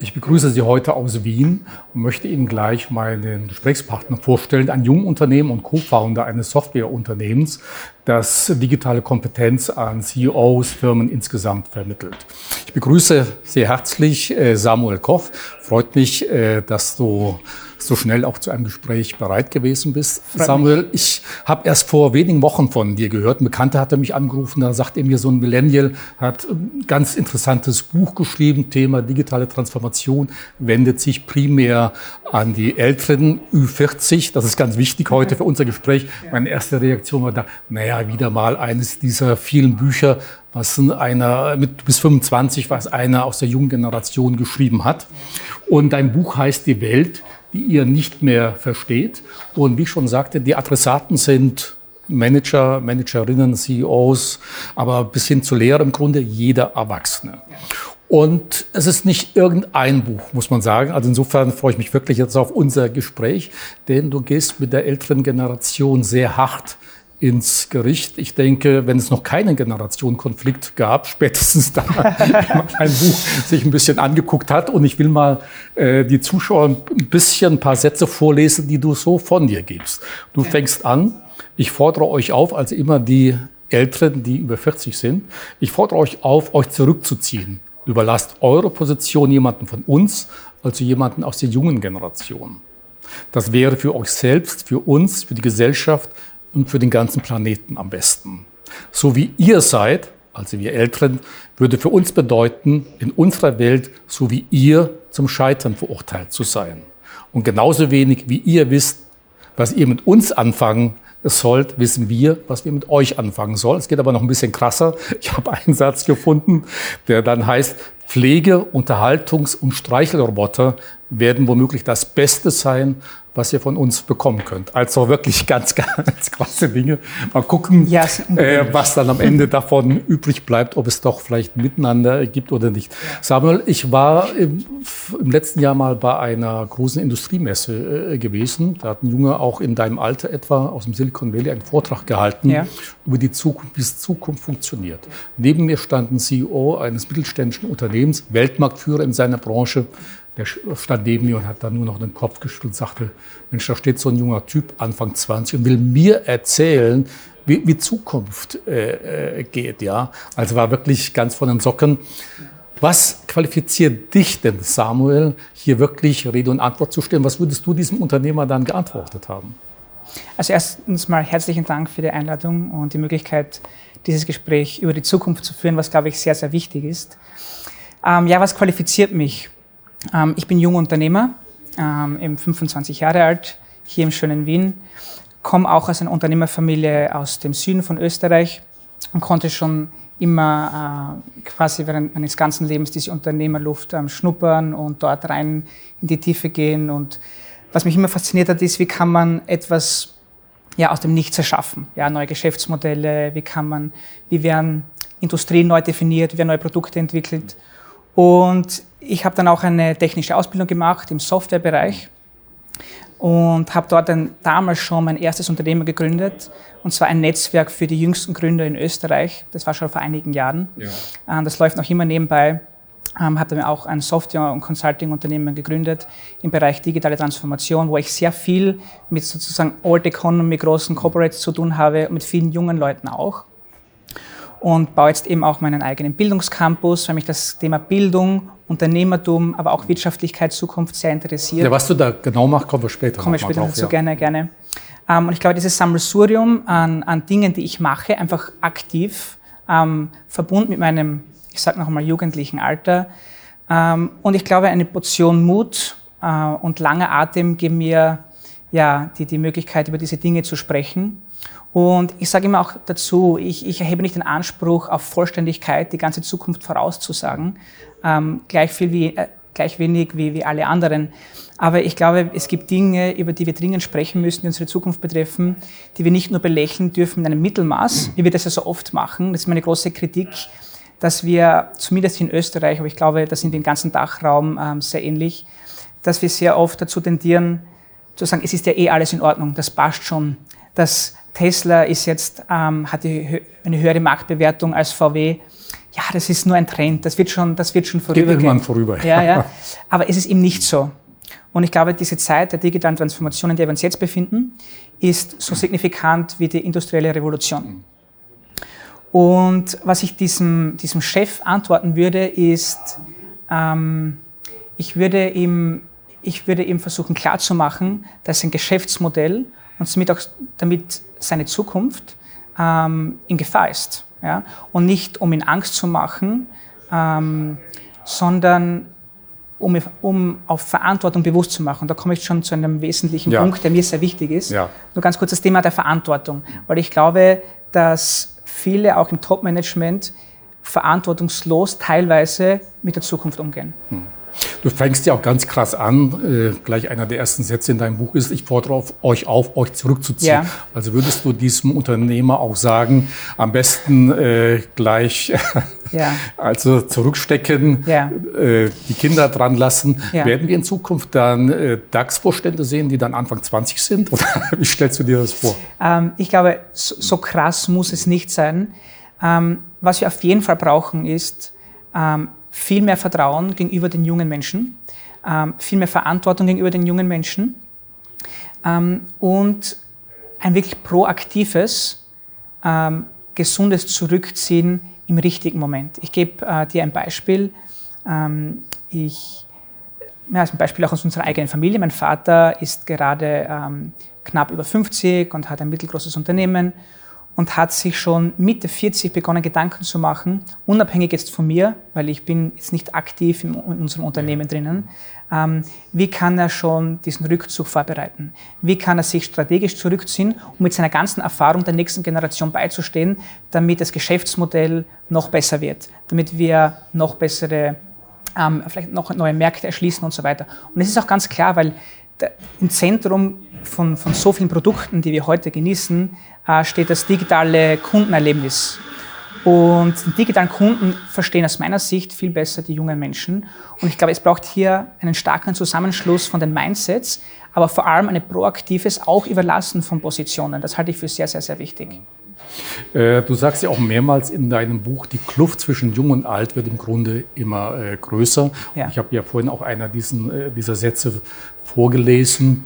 Ich begrüße Sie heute aus Wien und möchte Ihnen gleich meinen Gesprächspartner vorstellen, ein Jungunternehmen und Co-Founder eines Softwareunternehmens, das digitale Kompetenz an CEOs, Firmen insgesamt vermittelt. Ich begrüße sehr herzlich äh, Samuel Koff. Freut mich, äh, dass du so schnell auch zu einem Gespräch bereit gewesen bist. Samuel, ich habe erst vor wenigen Wochen von dir gehört. Ein Bekannter hatte mich angerufen, da sagt er mir, so ein Millennial hat ein ganz interessantes Buch geschrieben, Thema digitale Transformation, wendet sich primär an die Älteren, Ü40. Das ist ganz wichtig heute für unser Gespräch. Meine erste Reaktion war da, naja, wieder mal eines dieser vielen Bücher, was einer mit bis 25, was einer aus der jungen Generation geschrieben hat. Und dein Buch heißt Die Welt, die ihr nicht mehr versteht. Und wie ich schon sagte, die Adressaten sind Manager, Managerinnen, CEOs, aber bis hin zu Lehrer im Grunde jeder Erwachsene. Und es ist nicht irgendein Buch, muss man sagen. Also insofern freue ich mich wirklich jetzt auf unser Gespräch, denn du gehst mit der älteren Generation sehr hart ins Gericht. Ich denke, wenn es noch keinen Generationenkonflikt gab, spätestens da, wenn man ein Buch sich ein bisschen angeguckt hat. Und ich will mal äh, die Zuschauer ein bisschen ein paar Sätze vorlesen, die du so von dir gibst. Du fängst an, ich fordere euch auf, also immer die Älteren, die über 40 sind, ich fordere euch auf, euch zurückzuziehen. Überlasst eure Position jemanden von uns, also jemanden aus der jungen Generation. Das wäre für euch selbst, für uns, für die Gesellschaft und für den ganzen Planeten am besten. So wie ihr seid, also wir Älteren, würde für uns bedeuten, in unserer Welt so wie ihr zum Scheitern verurteilt zu sein. Und genauso wenig wie ihr wisst, was ihr mit uns anfangen sollt, wissen wir, was wir mit euch anfangen sollen. Es geht aber noch ein bisschen krasser. Ich habe einen Satz gefunden, der dann heißt, Pflege, Unterhaltungs- und Streichelroboter werden womöglich das Beste sein, was ihr von uns bekommen könnt. Also wirklich ganz, ganz krasse Dinge. Mal gucken, ja, äh, was dann am Ende davon übrig bleibt, ob es doch vielleicht miteinander gibt oder nicht. Samuel, ich war im, im letzten Jahr mal bei einer großen Industriemesse äh, gewesen. Da hat ein Junge auch in deinem Alter etwa aus dem Silicon Valley einen Vortrag gehalten ja. über die Zukunft, wie es Zukunft funktioniert. Neben mir stand ein CEO eines mittelständischen Unternehmens, Weltmarktführer in seiner Branche, der stand neben mir und hat dann nur noch den Kopf geschüttelt und sagte, Mensch, da steht so ein junger Typ, Anfang 20, und will mir erzählen, wie, wie Zukunft äh, äh, geht. Ja? Also war wirklich ganz von den Socken. Was qualifiziert dich denn, Samuel, hier wirklich Rede und Antwort zu stellen? Was würdest du diesem Unternehmer dann geantwortet haben? Also erstens mal herzlichen Dank für die Einladung und die Möglichkeit, dieses Gespräch über die Zukunft zu führen, was, glaube ich, sehr, sehr wichtig ist. Ähm, ja, was qualifiziert mich? Ähm, ich bin junger Unternehmer, ähm, eben 25 Jahre alt, hier im schönen Wien, komme auch aus einer Unternehmerfamilie aus dem Süden von Österreich und konnte schon immer äh, quasi während meines ganzen Lebens diese Unternehmerluft ähm, schnuppern und dort rein in die Tiefe gehen. Und was mich immer fasziniert hat, ist, wie kann man etwas ja, aus dem Nichts erschaffen? Ja, neue Geschäftsmodelle, wie kann man, wie werden Industrien neu definiert, wie werden neue Produkte entwickelt. Und ich habe dann auch eine technische Ausbildung gemacht im Softwarebereich und habe dort dann damals schon mein erstes Unternehmen gegründet und zwar ein Netzwerk für die jüngsten Gründer in Österreich. Das war schon vor einigen Jahren. Ja. Ähm, das läuft noch immer nebenbei. Ähm, hatte mir auch ein Software- und Consulting-Unternehmen gegründet im Bereich digitale Transformation, wo ich sehr viel mit sozusagen Old Economy, großen Corporates zu tun habe, mit vielen jungen Leuten auch und baue jetzt eben auch meinen eigenen Bildungscampus, weil mich das Thema Bildung, Unternehmertum, aber auch Wirtschaftlichkeit, Zukunft sehr interessiert. Ja, was du da genau machst, kommen wir später Kommen wir später drauf, dazu, ja. gerne, gerne. Ähm, und ich glaube, dieses Sammelsurium an, an Dingen, die ich mache, einfach aktiv, ähm, verbunden mit meinem, ich sage noch einmal, jugendlichen Alter. Ähm, und ich glaube, eine Portion Mut äh, und langer Atem geben mir ja, die, die Möglichkeit, über diese Dinge zu sprechen. Und ich sage immer auch dazu, ich, ich erhebe nicht den Anspruch auf Vollständigkeit, die ganze Zukunft vorauszusagen, ähm, gleich, viel wie, äh, gleich wenig wie, wie alle anderen. Aber ich glaube, es gibt Dinge, über die wir dringend sprechen müssen, die unsere Zukunft betreffen, die wir nicht nur belächeln dürfen in einem Mittelmaß, wie wir das ja so oft machen. Das ist meine große Kritik, dass wir, zumindest in Österreich, aber ich glaube, das in den ganzen Dachraum ähm, sehr ähnlich, dass wir sehr oft dazu tendieren, zu sagen, es ist ja eh alles in Ordnung, das passt schon, das Tesla ist jetzt, ähm, hat die, eine höhere Marktbewertung als VW. ja, das ist nur ein Trend, das wird schon, das wird schon vorübergehen. Geht irgendwann vorüber. Ja, ja. Aber es ist eben nicht so. Und ich glaube, diese Zeit der digitalen Transformation, in der wir uns jetzt befinden, ist so signifikant wie die industrielle Revolution. Und was ich diesem, diesem Chef antworten würde, ist, ähm, ich, würde ihm, ich würde ihm versuchen klarzumachen, dass sein Geschäftsmodell und damit auch damit seine Zukunft ähm, in Gefahr ist. Ja? Und nicht, um ihn Angst zu machen, ähm, sondern um, um auf Verantwortung bewusst zu machen. Und da komme ich schon zu einem wesentlichen ja. Punkt, der mir sehr wichtig ist. Ja. Nur ganz kurz das Thema der Verantwortung. Weil ich glaube, dass viele auch im Top-Management verantwortungslos teilweise mit der Zukunft umgehen. Hm. Du fängst ja auch ganz krass an. Äh, gleich einer der ersten Sätze in deinem Buch ist, ich fordere auf, euch auf, euch zurückzuziehen. Ja. Also würdest du diesem Unternehmer auch sagen, am besten äh, gleich ja. also zurückstecken, ja. äh, die Kinder dran lassen. Werden wir in Zukunft dann äh, DAX-Vorstände sehen, die dann Anfang 20 sind? Oder wie stellst du dir das vor? Ähm, ich glaube, so, so, krass muss es nicht sein. Ähm, was wir auf jeden Fall brauchen, ist ähm, viel mehr Vertrauen gegenüber den jungen Menschen, ähm, viel mehr Verantwortung gegenüber den jungen Menschen ähm, und ein wirklich proaktives, ähm, gesundes Zurückziehen im richtigen Moment. Ich gebe äh, dir ein Beispiel. Ähm, ich, ja, ein Beispiel auch aus unserer eigenen Familie. Mein Vater ist gerade ähm, knapp über 50 und hat ein mittelgroßes Unternehmen und hat sich schon Mitte 40 begonnen, Gedanken zu machen, unabhängig jetzt von mir, weil ich bin jetzt nicht aktiv in, unserem Unternehmen drinnen, ähm, wie kann er schon diesen Rückzug vorbereiten? Wie kann er sich strategisch zurückziehen, um mit seiner ganzen Erfahrung der nächsten Generation beizustehen, damit das Geschäftsmodell noch besser wird, damit wir noch bessere, ähm, vielleicht noch neue Märkte erschließen und so weiter. Und es ist auch ganz klar, weil im Zentrum von, von so vielen Produkten, die wir heute genießen, steht das digitale Kundenerlebnis. Und den digitalen Kunden verstehen aus meiner Sicht viel besser die jungen Menschen. Und ich glaube, es braucht hier einen starken Zusammenschluss von den Mindsets, aber vor allem ein proaktives auch Überlassen von Positionen. Das halte ich für sehr, sehr, sehr wichtig. Äh, du sagst ja auch mehrmals in deinem Buch, die Kluft zwischen Jung und Alt wird im Grunde immer äh, größer. Ja. Ich habe ja vorhin auch einer diesen, äh, dieser Sätze vorgelesen,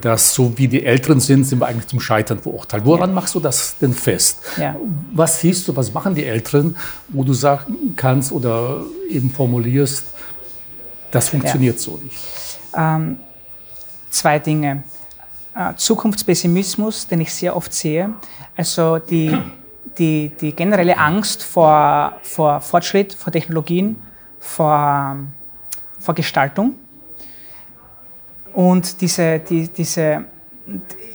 dass so wie die Älteren sind, sind wir eigentlich zum Scheitern verurteilt. Woran ja. machst du das denn fest? Ja. Was siehst du, was machen die Älteren, wo du sagen kannst oder eben formulierst, das funktioniert so nicht? Ähm, zwei Dinge. Äh, Zukunftspessimismus, den ich sehr oft sehe. Also die, die, die generelle Angst vor, vor Fortschritt, vor Technologien, vor, vor Gestaltung. Und diese, die, diese,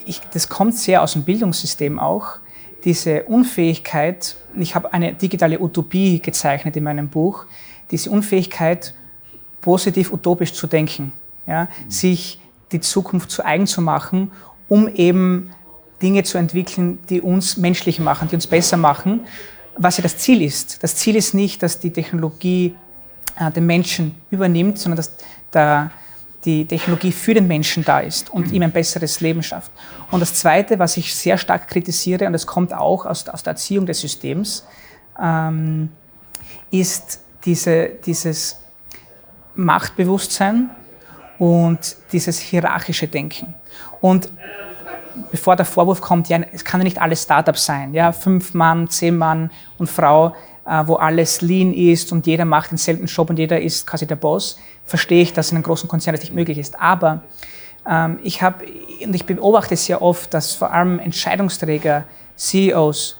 ich, das kommt sehr aus dem Bildungssystem auch, diese Unfähigkeit, ich habe eine digitale Utopie gezeichnet in meinem Buch, diese Unfähigkeit, positiv utopisch zu denken, ja, sich die Zukunft zu eigen zu machen, um eben Dinge zu entwickeln, die uns menschlich machen, die uns besser machen, was ja das Ziel ist. Das Ziel ist nicht, dass die Technologie äh, den Menschen übernimmt, sondern dass der, die Technologie für den Menschen da ist und ihm ein besseres Leben schafft. Und das Zweite, was ich sehr stark kritisiere, und das kommt auch aus, aus der Erziehung des Systems, ähm, ist diese, dieses Machtbewusstsein, und dieses hierarchische Denken. Und bevor der Vorwurf kommt, ja, es kann ja nicht alles Startups sein, ja, fünf Mann, zehn Mann und Frau, wo alles lean ist und jeder macht denselben Job und jeder ist quasi der Boss, verstehe ich, dass in einem großen Konzern das nicht möglich ist. Aber ähm, ich habe, und ich beobachte sehr oft, dass vor allem Entscheidungsträger, CEOs,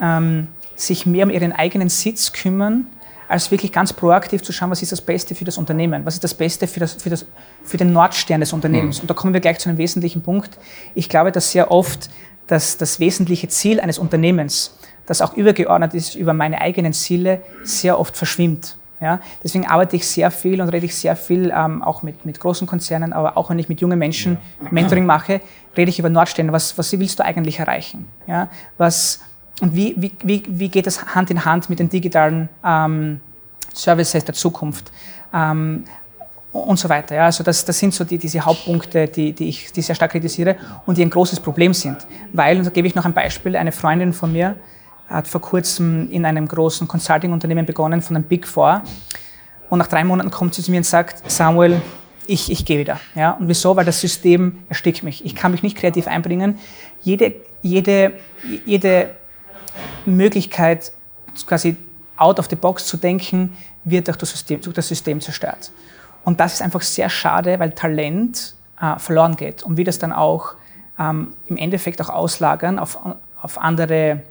ähm, sich mehr um ihren eigenen Sitz kümmern, als wirklich ganz proaktiv zu schauen, was ist das Beste für das Unternehmen, was ist das Beste für, das, für, das, für den Nordstern des Unternehmens. Mhm. Und da kommen wir gleich zu einem wesentlichen Punkt. Ich glaube, dass sehr oft das, das wesentliche Ziel eines Unternehmens, das auch übergeordnet ist über meine eigenen Ziele, sehr oft verschwimmt. Ja, deswegen arbeite ich sehr viel und rede ich sehr viel ähm, auch mit, mit großen Konzernen, aber auch wenn ich mit jungen Menschen Mentoring mache, rede ich über Nordstände. Was, was willst du eigentlich erreichen? Ja, was, und wie, wie, wie, wie geht das Hand in Hand mit den digitalen ähm, Services der Zukunft? Ähm, und so weiter. Ja. Also das, das sind so die, diese Hauptpunkte, die, die ich die sehr stark kritisiere und die ein großes Problem sind. Weil, und da gebe ich noch ein Beispiel, eine Freundin von mir hat vor kurzem in einem großen Consulting-Unternehmen begonnen von einem Big Four. Und nach drei Monaten kommt sie zu mir und sagt, Samuel, ich, ich gehe wieder. Ja? Und wieso? Weil das System erstickt mich. Ich kann mich nicht kreativ einbringen. Jede, jede, jede Möglichkeit, quasi out of the box zu denken, wird durch das System, durch das System zerstört. Und das ist einfach sehr schade, weil Talent äh, verloren geht. Und wie das dann auch ähm, im Endeffekt auch auslagern auf, auf andere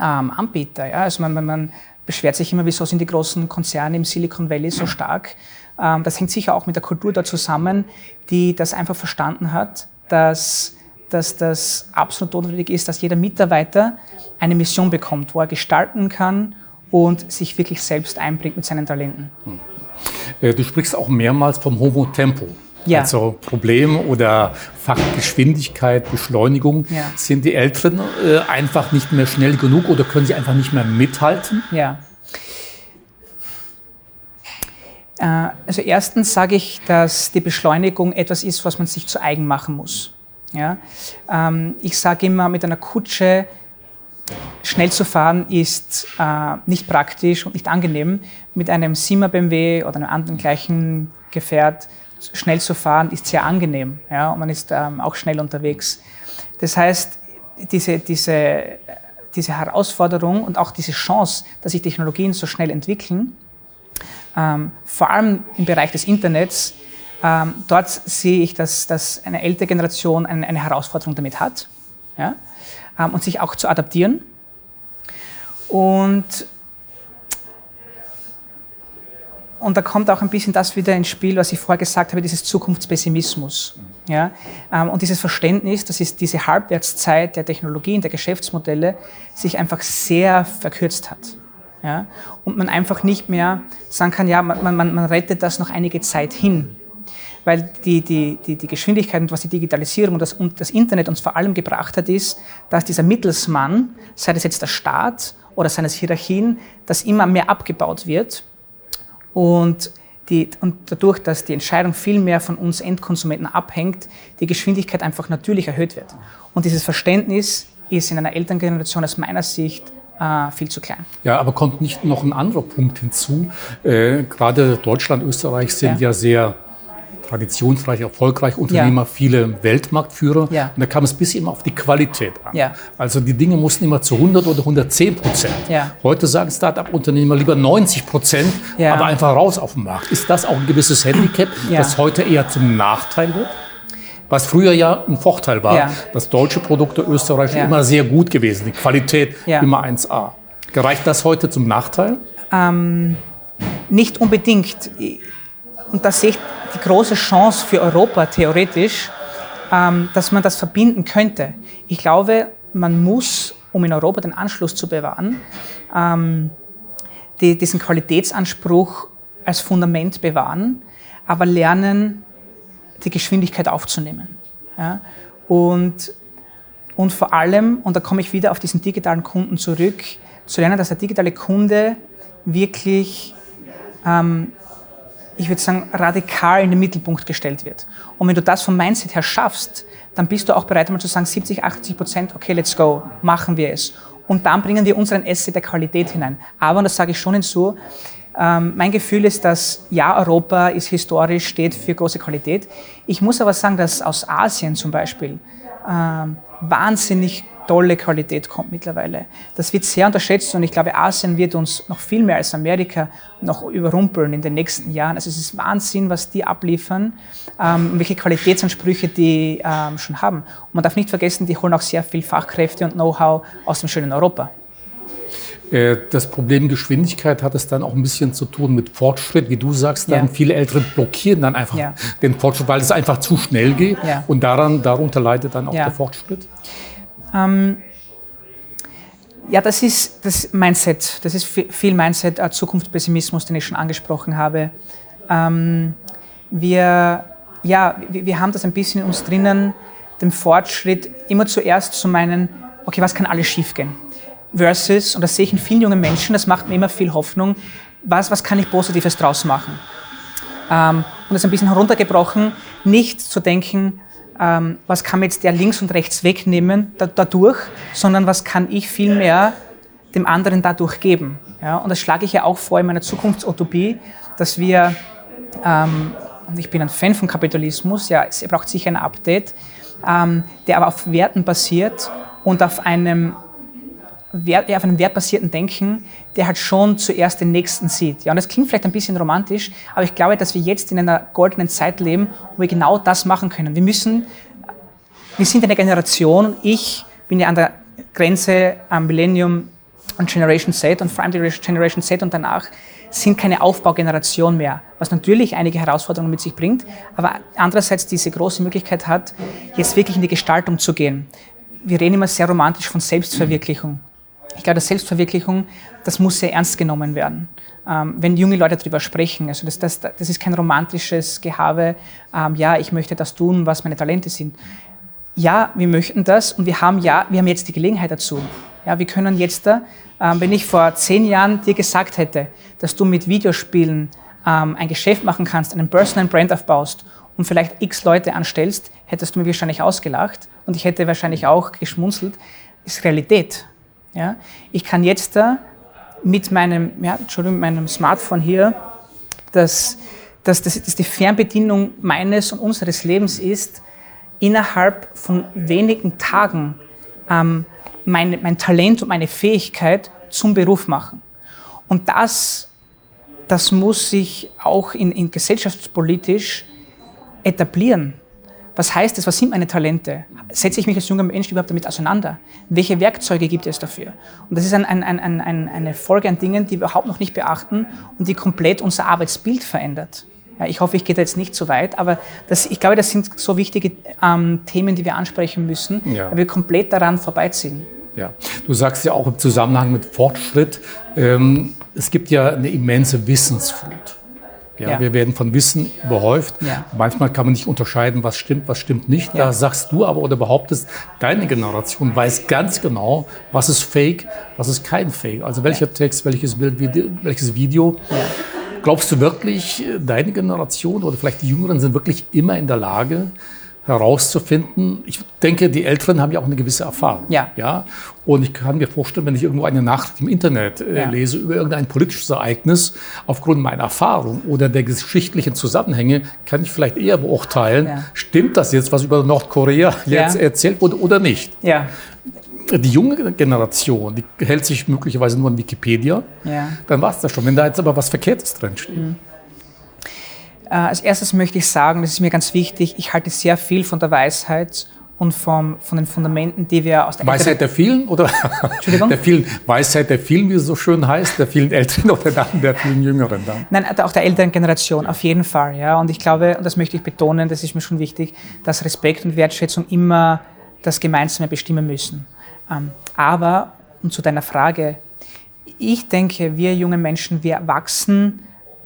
ähm, Anbieter. Ja? Also man, man, man beschwert sich immer, wieso sind die großen Konzerne im Silicon Valley so stark. Ähm, das hängt sicher auch mit der Kultur da zusammen, die das einfach verstanden hat, dass, dass das absolut notwendig ist, dass jeder Mitarbeiter eine Mission bekommt, wo er gestalten kann und sich wirklich selbst einbringt mit seinen Talenten. Hm. Äh, du sprichst auch mehrmals vom Homo Tempo. Ja. Also Problem oder Fachtgeschwindigkeit, Beschleunigung. Ja. Sind die Älteren äh, einfach nicht mehr schnell genug oder können sie einfach nicht mehr mithalten? Ja. Äh, also erstens sage ich, dass die Beschleunigung etwas ist, was man sich zu eigen machen muss. Ja? Ähm, ich sage immer, mit einer Kutsche schnell zu fahren ist äh, nicht praktisch und nicht angenehm. Mit einem Sima BMW oder einem anderen gleichen Gefährt schnell zu fahren ist sehr angenehm. Ja? Und man ist ähm, auch schnell unterwegs. Das heißt, diese, diese, diese Herausforderung und auch diese Chance, dass sich Technologien so schnell entwickeln, ähm, vor allem im Bereich des Internets, ähm, dort sehe ich, dass, dass eine ältere Generation eine, eine Herausforderung damit hat ja? ähm, und sich auch zu adaptieren. Und, und da kommt auch ein bisschen das wieder ins Spiel, was ich vorher gesagt habe, dieses Zukunftspessimismus. Ja? Ähm, und dieses Verständnis, dass es diese Halbwertszeit der Technologien, der Geschäftsmodelle sich einfach sehr verkürzt hat. Ja? Und man einfach nicht mehr sagen kann, ja, man, man, man rettet das noch einige Zeit hin. Weil die, die, die, die Geschwindigkeit und was die Digitalisierung und das, und das Internet uns vor allem gebracht hat, ist, dass dieser Mittelsmann, sei das jetzt der Staat oder seines Hierarchien, dass immer mehr abgebaut wird. Und, die, und dadurch, dass die Entscheidung viel mehr von uns Endkonsumenten abhängt, die Geschwindigkeit einfach natürlich erhöht wird. Und dieses Verständnis ist in einer Elterngeneration aus meiner Sicht äh, viel zu klein. Ja, aber kommt nicht noch ein anderer Punkt hinzu? Äh, gerade Deutschland, Österreich sind ja, ja sehr traditionsreich, erfolgreich Unternehmer, ja. viele Weltmarktführer. Ja. Und da kam es bis immer auf die Qualität an. Ja. Also die Dinge mussten immer zu 100 oder 110 Prozent. Heute sagen Start-up-Unternehmer lieber 90 Prozent, aber einfach raus auf den Markt. Ist das auch ein gewisses Handicap, das heute eher zum Nachteil wird? Was früher ja ein Vorteil war, ja. dass deutsche Produkte Österreich ja. immer sehr gut gewesen, die Qualität ja. immer 1A. Gereicht das heute zum Nachteil? Ähm, nicht unbedingt. Und da sehe ich die große Chance für Europa theoretisch, ähm, dass man das verbinden könnte. Ich glaube, man muss, um in Europa den Anschluss zu bewahren, ähm, die, diesen Qualitätsanspruch als Fundament bewahren, aber lernen, die Geschwindigkeit aufzunehmen. Und, und vor allem, und da komme ich wieder auf diesen digitalen Kunden zurück, zu lernen, dass der digitale Kunde wirklich, ähm, ich würde sagen, radikal in den Mittelpunkt gestellt wird. Und wenn du das vom Mindset her schaffst, dann bist du auch bereit, mal zu sagen, 70, 80 Prozent, okay, let's go, machen wir es. Und dann bringen wir unseren Asset der Qualität hinein. Aber, und das sage ich schon hinzu, ähm, mein Gefühl ist, dass ja, Europa ist historisch, steht für große Qualität. Ich muss aber sagen, dass aus Asien zum Beispiel ähm, wahnsinnig tolle Qualität kommt mittlerweile. Das wird sehr unterschätzt und ich glaube, Asien wird uns noch viel mehr als Amerika noch überrumpeln in den nächsten Jahren. Also es ist Wahnsinn, was die abliefern, ähm, welche Qualitätsansprüche die ähm, schon haben. Und man darf nicht vergessen, die holen auch sehr viel Fachkräfte und Know-how aus dem schönen Europa. Äh, das Problem Geschwindigkeit hat es dann auch ein bisschen zu tun mit Fortschritt, wie du sagst. Dann ja. viele Ältere blockieren dann einfach ja. den Fortschritt, weil es einfach zu schnell geht. Ja. Und daran, darunter leidet dann auch der Fortschritt. Ähm, ja, das ist das Mindset. Das ist viel Mindset, äh, Zukunftspessimismus, den ich schon angesprochen habe. Ähm, wir, ja, wir, haben das ein bisschen in uns drinnen, den Fortschritt immer zuerst zu meinen, okay, was kann alles schiefgehen? versus, und das sehe ich in vielen jungen Menschen, das macht mir immer viel Hoffnung, was, was kann ich Positives draus machen? Ähm, und das ein bisschen heruntergebrochen, nicht zu denken, ähm, was kann mir jetzt der links und rechts wegnehmen da, dadurch, sondern was kann ich vielmehr dem anderen dadurch geben. Ja? Und das schlage ich ja auch vor in meiner Zukunftsutopie, dass wir, ähm, und ich bin ein Fan von Kapitalismus, ja, es braucht sicher ein Update, ähm, der aber auf Werten basiert und auf einem Wert, auf einem wertbasierten Denken, der halt schon zuerst den Nächsten sieht. Ja, und das klingt vielleicht ein bisschen romantisch, aber ich glaube, dass wir jetzt in einer goldenen Zeit leben, wo wir genau das machen können. Wir müssen, wir sind eine Generation, ich bin ja an der Grenze am Millennium und Generation Z und vor allem Generation Z und danach sind keine Aufbaugeneration mehr, was natürlich einige Herausforderungen mit sich bringt, aber andererseits diese große Möglichkeit hat, jetzt wirklich in die Gestaltung zu gehen. Wir reden immer sehr romantisch von Selbstverwirklichung. Ich glaube, dass Selbstverwirklichung, das muss sehr ernst genommen werden. Ähm, wenn junge Leute darüber sprechen, also das, das, das ist kein romantisches Gehabe, ähm, ja, ich möchte das tun, was meine Talente sind. Ja, wir möchten das und wir haben ja, wir haben jetzt die Gelegenheit dazu. Ja, wir können jetzt da, ähm, wenn ich vor zehn Jahren dir gesagt hätte, dass du mit Videospielen ähm, ein Geschäft machen kannst, einen Personal Brand aufbaust und vielleicht x Leute anstellst, hättest du mir wahrscheinlich ausgelacht und ich hätte wahrscheinlich auch geschmunzelt. Ist Realität. Ja? Ich kann jetzt da mit meinem, ja, Entschuldigung, meinem Smartphone hier, das, das, das, das die Fernbedienung meines und unseres Lebens ist, innerhalb von wenigen Tagen ähm, mein, mein Talent und meine Fähigkeit zum Beruf machen. Und das, das muss sich auch in, in gesellschaftspolitisch etablieren. Was heißt das? Was sind meine Talente? Setze ich mich als junger Mensch überhaupt damit auseinander? Welche Werkzeuge gibt es dafür? Und das ist ein, ein, ein, eine Folge an Dingen, die wir überhaupt noch nicht beachten und die komplett unser Arbeitsbild verändert. Ja, ich hoffe, ich gehe da jetzt nicht zu weit, aber das, ich glaube, das sind so wichtige ähm, Themen, die wir ansprechen müssen, ja. weil wir komplett daran vorbeiziehen. Ja, du sagst ja auch im Zusammenhang mit Fortschritt, ähm, es gibt ja eine immense Wissensflut. Ja, ja. Wir werden von Wissen überhäuft. Ja. Manchmal kann man nicht unterscheiden, was stimmt, was stimmt nicht. Ja. Da sagst du aber oder behauptest, deine Generation weiß ganz genau, was ist Fake, was ist kein Fake. Also welcher Text, welches Bild, welches Video. Glaubst du wirklich, deine Generation oder vielleicht die Jüngeren sind wirklich immer in der Lage, herauszufinden. Ich denke, die Älteren haben ja auch eine gewisse Erfahrung. Ja. ja? Und ich kann mir vorstellen, wenn ich irgendwo eine Nachricht im Internet äh, ja. lese über irgendein politisches Ereignis, aufgrund meiner Erfahrung oder der geschichtlichen Zusammenhänge, kann ich vielleicht eher beurteilen, ja. stimmt das jetzt, was über Nordkorea jetzt erzählt wurde oder nicht. Ja. Die junge Generation, die hält sich möglicherweise nur an Wikipedia. Ja. Dann war es das schon. Wenn da jetzt aber was Verkehrtes drinsteht. Mhm. Äh, als erstes möchte ich sagen, das ist mir ganz wichtig, ich halte sehr viel von der Weisheit und vom, von den Fundamenten, die wir aus der Weisheit der vielen oder Entschuldigung? der vielen Weisheit der vielen, wie es so schön heißt, der vielen Älteren oder dann der vielen Jüngeren dann? Nein, auch der älteren Generation auf jeden Fall, ja. Und ich glaube, und das möchte ich betonen, das ist mir schon wichtig, dass Respekt und Wertschätzung immer das Gemeinsame bestimmen müssen. Ähm, aber und zu deiner Frage, ich denke, wir junge Menschen, wir wachsen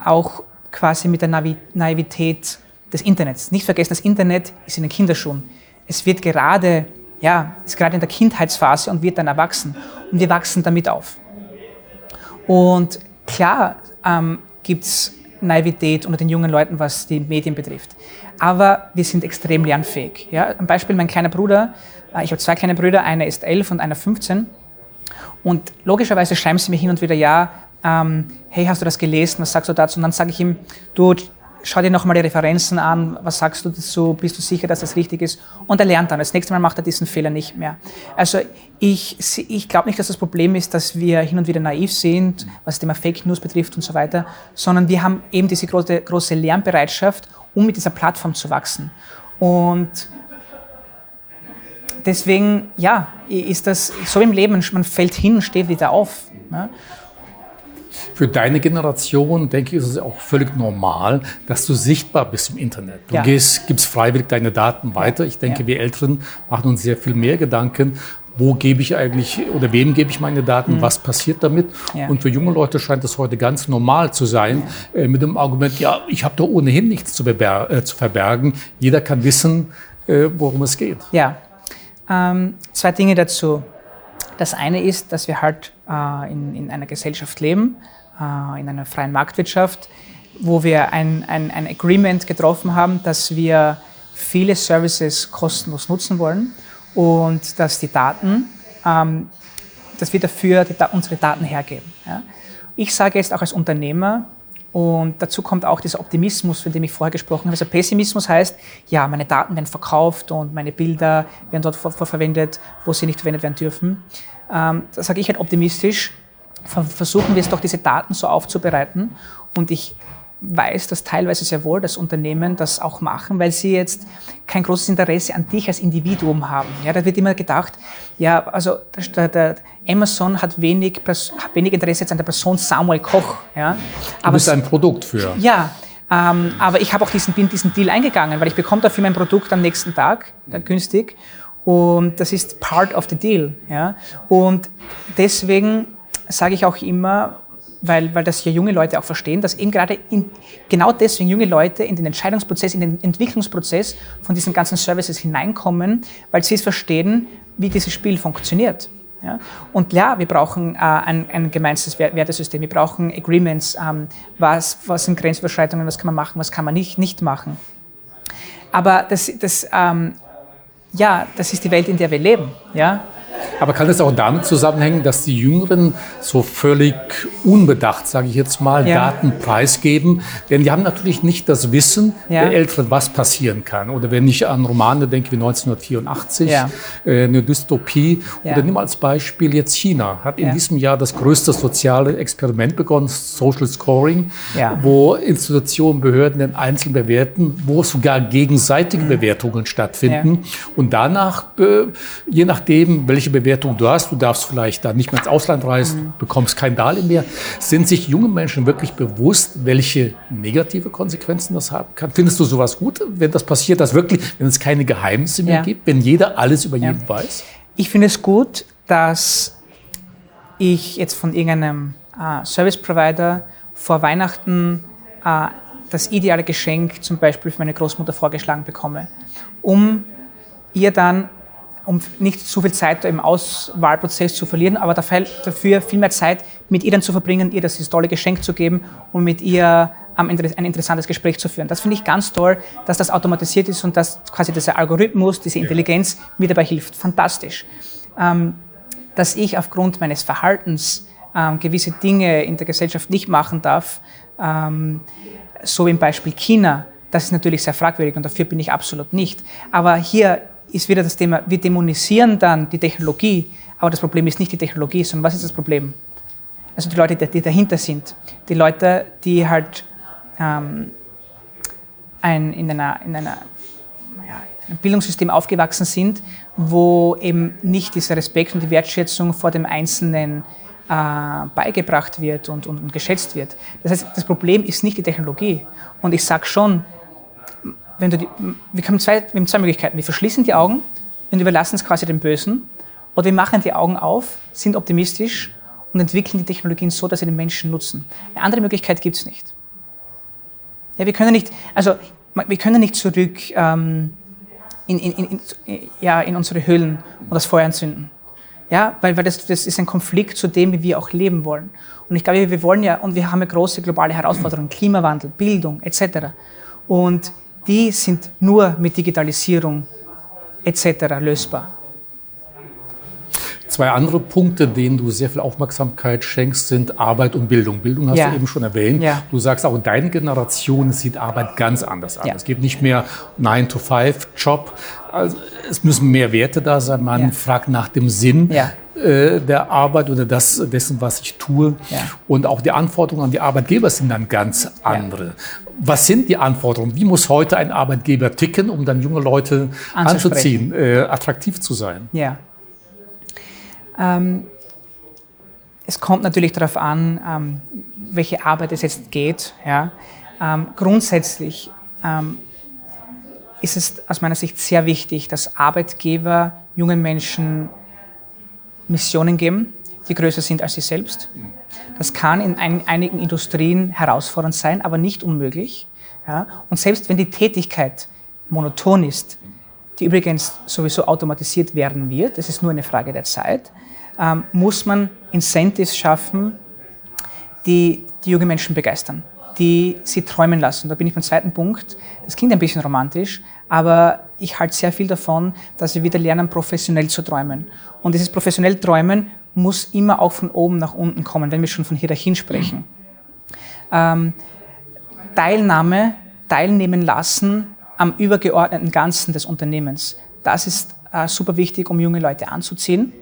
auch quasi mit der Naivität des Internets. Nicht vergessen, das Internet ist in den Kinderschuhen. Es wird gerade, ja, ist gerade in der Kindheitsphase und wird dann erwachsen. Und wir wachsen damit auf. Und klar ähm, gibt es Naivität unter den jungen Leuten, was die Medien betrifft. Aber wir sind extrem lernfähig. Ja? Ein Beispiel, mein kleiner Bruder, äh, ich habe zwei kleine Brüder, einer ist elf und einer 15. Und logischerweise schreiben sie mir hin und wieder, ja, ähm, hey, hast du das gelesen, was sagst du dazu? Und dann sage ich ihm, du, schau dir nochmal die Referenzen an, was sagst du dazu, bist du sicher, dass das richtig ist? Und er lernt dann. Das nächste Mal macht er diesen Fehler nicht mehr. Also ich, ich glaube nicht, dass das Problem ist, dass wir hin und wieder naiv sind, was das Thema Fake News betrifft und so weiter, sondern wir haben eben diese große, große Lernbereitschaft, um mit dieser Plattform zu wachsen. Und deswegen, ja, ist das so im Leben, man fällt hin und steht wieder auf. Ne? Für deine Generation, denke ich, ist es auch völlig normal, dass du sichtbar bist im Internet. Du ja. gehst, gibst freiwillig deine Daten weiter. Ich denke, ja. wir Älteren machen uns sehr viel mehr Gedanken, wo gebe ich eigentlich oder wem gebe ich meine Daten, mhm. was passiert damit. Ja. Und für junge Leute scheint es heute ganz normal zu sein, äh, mit dem Argument, ja, ich habe doch ohnehin nichts zu, äh, zu, verbergen. Jeder kann wissen, äh, worum es geht. Ja, ähm, zwei Dinge dazu. Das eine ist, dass wir halt äh, in, in einer Gesellschaft leben, in einer freien Marktwirtschaft, wo wir ein, ein, ein Agreement getroffen haben, dass wir viele Services kostenlos nutzen wollen und dass die Daten ähm, dass wir dafür die, unsere Daten hergeben. Ja. Ich sage jetzt auch als Unternehmer, und dazu kommt auch dieser Optimismus, von dem ich vorher gesprochen habe. Also Pessimismus heißt, ja, meine Daten werden verkauft und meine Bilder werden dort verwendet, wo sie nicht verwendet werden dürfen. Ähm, da sage ich halt optimistisch, versuchen wir es doch, diese Daten so aufzubereiten. Und ich weiß, dass teilweise sehr wohl das Unternehmen das auch machen, weil sie jetzt kein großes Interesse an dich als Individuum haben. Ja, da wird immer gedacht, ja, also der, der Amazon hat wenig, wenig Interesse jetzt an der Person Samuel Koch. Ja, aber du bist ein Produkt für. Ja, ähm, aber ich habe auch diesen, bin diesen Deal eingegangen, weil ich bekomme dafür mein Produkt am nächsten Tag äh, günstig und das ist part of the deal. Ja, und deswegen sage ich auch immer, weil, weil das ja junge Leute auch verstehen, dass eben gerade in, genau deswegen junge Leute in den Entscheidungsprozess, in den Entwicklungsprozess von diesen ganzen Services hineinkommen, weil sie es verstehen, wie dieses Spiel funktioniert. Ja? Und ja, wir brauchen äh, ein, ein gemeinsames Wertesystem, wir brauchen Agreements, ähm, was, was sind Grenzüberschreitungen, was kann man machen, was kann man nicht, nicht machen. Aber das, das, ähm, ja, das ist die Welt, in der wir leben. Ja? Aber kann es auch damit zusammenhängen, dass die Jüngeren so völlig unbedacht, sage ich jetzt mal, ja. Daten preisgeben? Denn die haben natürlich nicht das Wissen ja. der Älteren, was passieren kann. Oder wenn ich an Romane denke wie 1984, ja. äh, eine Dystopie. Oder nimm als Beispiel jetzt China. Hat in diesem Jahr das größte soziale Experiment begonnen, Social Scoring, wo Institutionen, Behörden den Einzelnen bewerten, wo sogar gegenseitige mhm. Bewertungen stattfinden. Und danach, äh, je nachdem, welche Bewertung Bewertung du hast, du darfst vielleicht da nicht mehr ins Ausland reisen, mhm. bekommst kein Darlehen mehr. Sind sich junge Menschen wirklich bewusst, welche negative Konsequenzen das haben kann? Findest du sowas gut, wenn das passiert, dass wirklich, wenn es keine Geheimnisse mehr ja. gibt, wenn jeder alles über ja. jeden weiß? Ich finde es gut, dass ich jetzt von irgendeinem äh, Service Provider vor Weihnachten äh, das ideale Geschenk zum Beispiel für meine Großmutter vorgeschlagen bekomme, um ihr dann um nicht zu viel Zeit im Auswahlprozess zu verlieren, aber dafür viel mehr Zeit mit ihr dann zu verbringen, ihr das tolle Geschenk zu geben und mit ihr ein interessantes Gespräch zu führen. Das finde ich ganz toll, dass das automatisiert ist und dass quasi dieser Algorithmus, diese Intelligenz mir dabei hilft. Fantastisch. Ähm, dass ich aufgrund meines Verhaltens ähm, gewisse Dinge in der Gesellschaft nicht machen darf, ähm, so wie im Beispiel China, das ist natürlich sehr fragwürdig und dafür bin ich absolut nicht. Aber hier ist wieder das Thema, wir dämonisieren dann die Technologie, aber das Problem ist nicht die Technologie, sondern was ist das Problem? Also die Leute, die dahinter sind. Die Leute, die halt ähm, ein, in, einer, in einer, ja, einem Bildungssystem aufgewachsen sind, wo eben nicht dieser Respekt und die Wertschätzung vor dem Einzelnen äh, beigebracht wird und, und, und geschätzt wird. Das heißt, das Problem ist nicht die Technologie. Und ich sage schon, wenn du die, wir, haben zwei, wir haben zwei Möglichkeiten. Wir verschließen die Augen und überlassen es quasi dem Bösen. Oder wir machen die Augen auf, sind optimistisch und entwickeln die Technologien so, dass sie den Menschen nutzen. Eine andere Möglichkeit gibt es nicht. Ja, wir können nicht, also wir können nicht zurück ähm, in, in, in, ja, in unsere Höhlen und das Feuer entzünden. Ja, weil, weil das, das ist ein Konflikt zu dem, wie wir auch leben wollen. Und ich glaube, wir wollen ja, und wir haben ja große globale Herausforderungen, Klimawandel, Bildung etc. Und die sind nur mit Digitalisierung etc. lösbar. Zwei andere Punkte, denen du sehr viel Aufmerksamkeit schenkst, sind Arbeit und Bildung. Bildung hast ja. du eben schon erwähnt. Ja. Du sagst auch, deine Generation sieht Arbeit ganz anders an. Ja. Es gibt nicht mehr 9-to-5-Job. Also es müssen mehr Werte da sein. Man fragt nach dem Sinn äh, der Arbeit oder das, dessen, was ich tue. Und auch die Anforderungen an die Arbeitgeber sind dann ganz andere was sind die Anforderungen? Wie muss heute ein Arbeitgeber ticken, um dann junge Leute anzuziehen, äh, attraktiv zu sein? Ja. Ähm, es kommt natürlich darauf an, ähm, welche Arbeit es jetzt geht. Ja. Ähm, grundsätzlich ähm, ist es aus meiner Sicht sehr wichtig, dass Arbeitgeber jungen Menschen Missionen geben, die größer sind als sie selbst. Das kann in ein, einigen Industrien herausfordernd sein, aber nicht unmöglich. Ja? Und selbst wenn die Tätigkeit monoton ist, die übrigens sowieso automatisiert werden wird, das ist nur eine Frage der Zeit, ähm, muss man Incentives schaffen, die die jungen Menschen begeistern, die sie träumen lassen. Da bin ich beim zweiten Punkt. Das klingt ein bisschen romantisch, aber ich halte sehr viel davon, dass wir wieder lernen, professionell zu träumen. Und dieses professionell Träumen muss immer auch von oben nach unten kommen, wenn wir schon von Hierarchien sprechen. Ähm, Teilnahme, teilnehmen lassen am übergeordneten Ganzen des Unternehmens. Das ist äh, super wichtig, um junge Leute anzuziehen.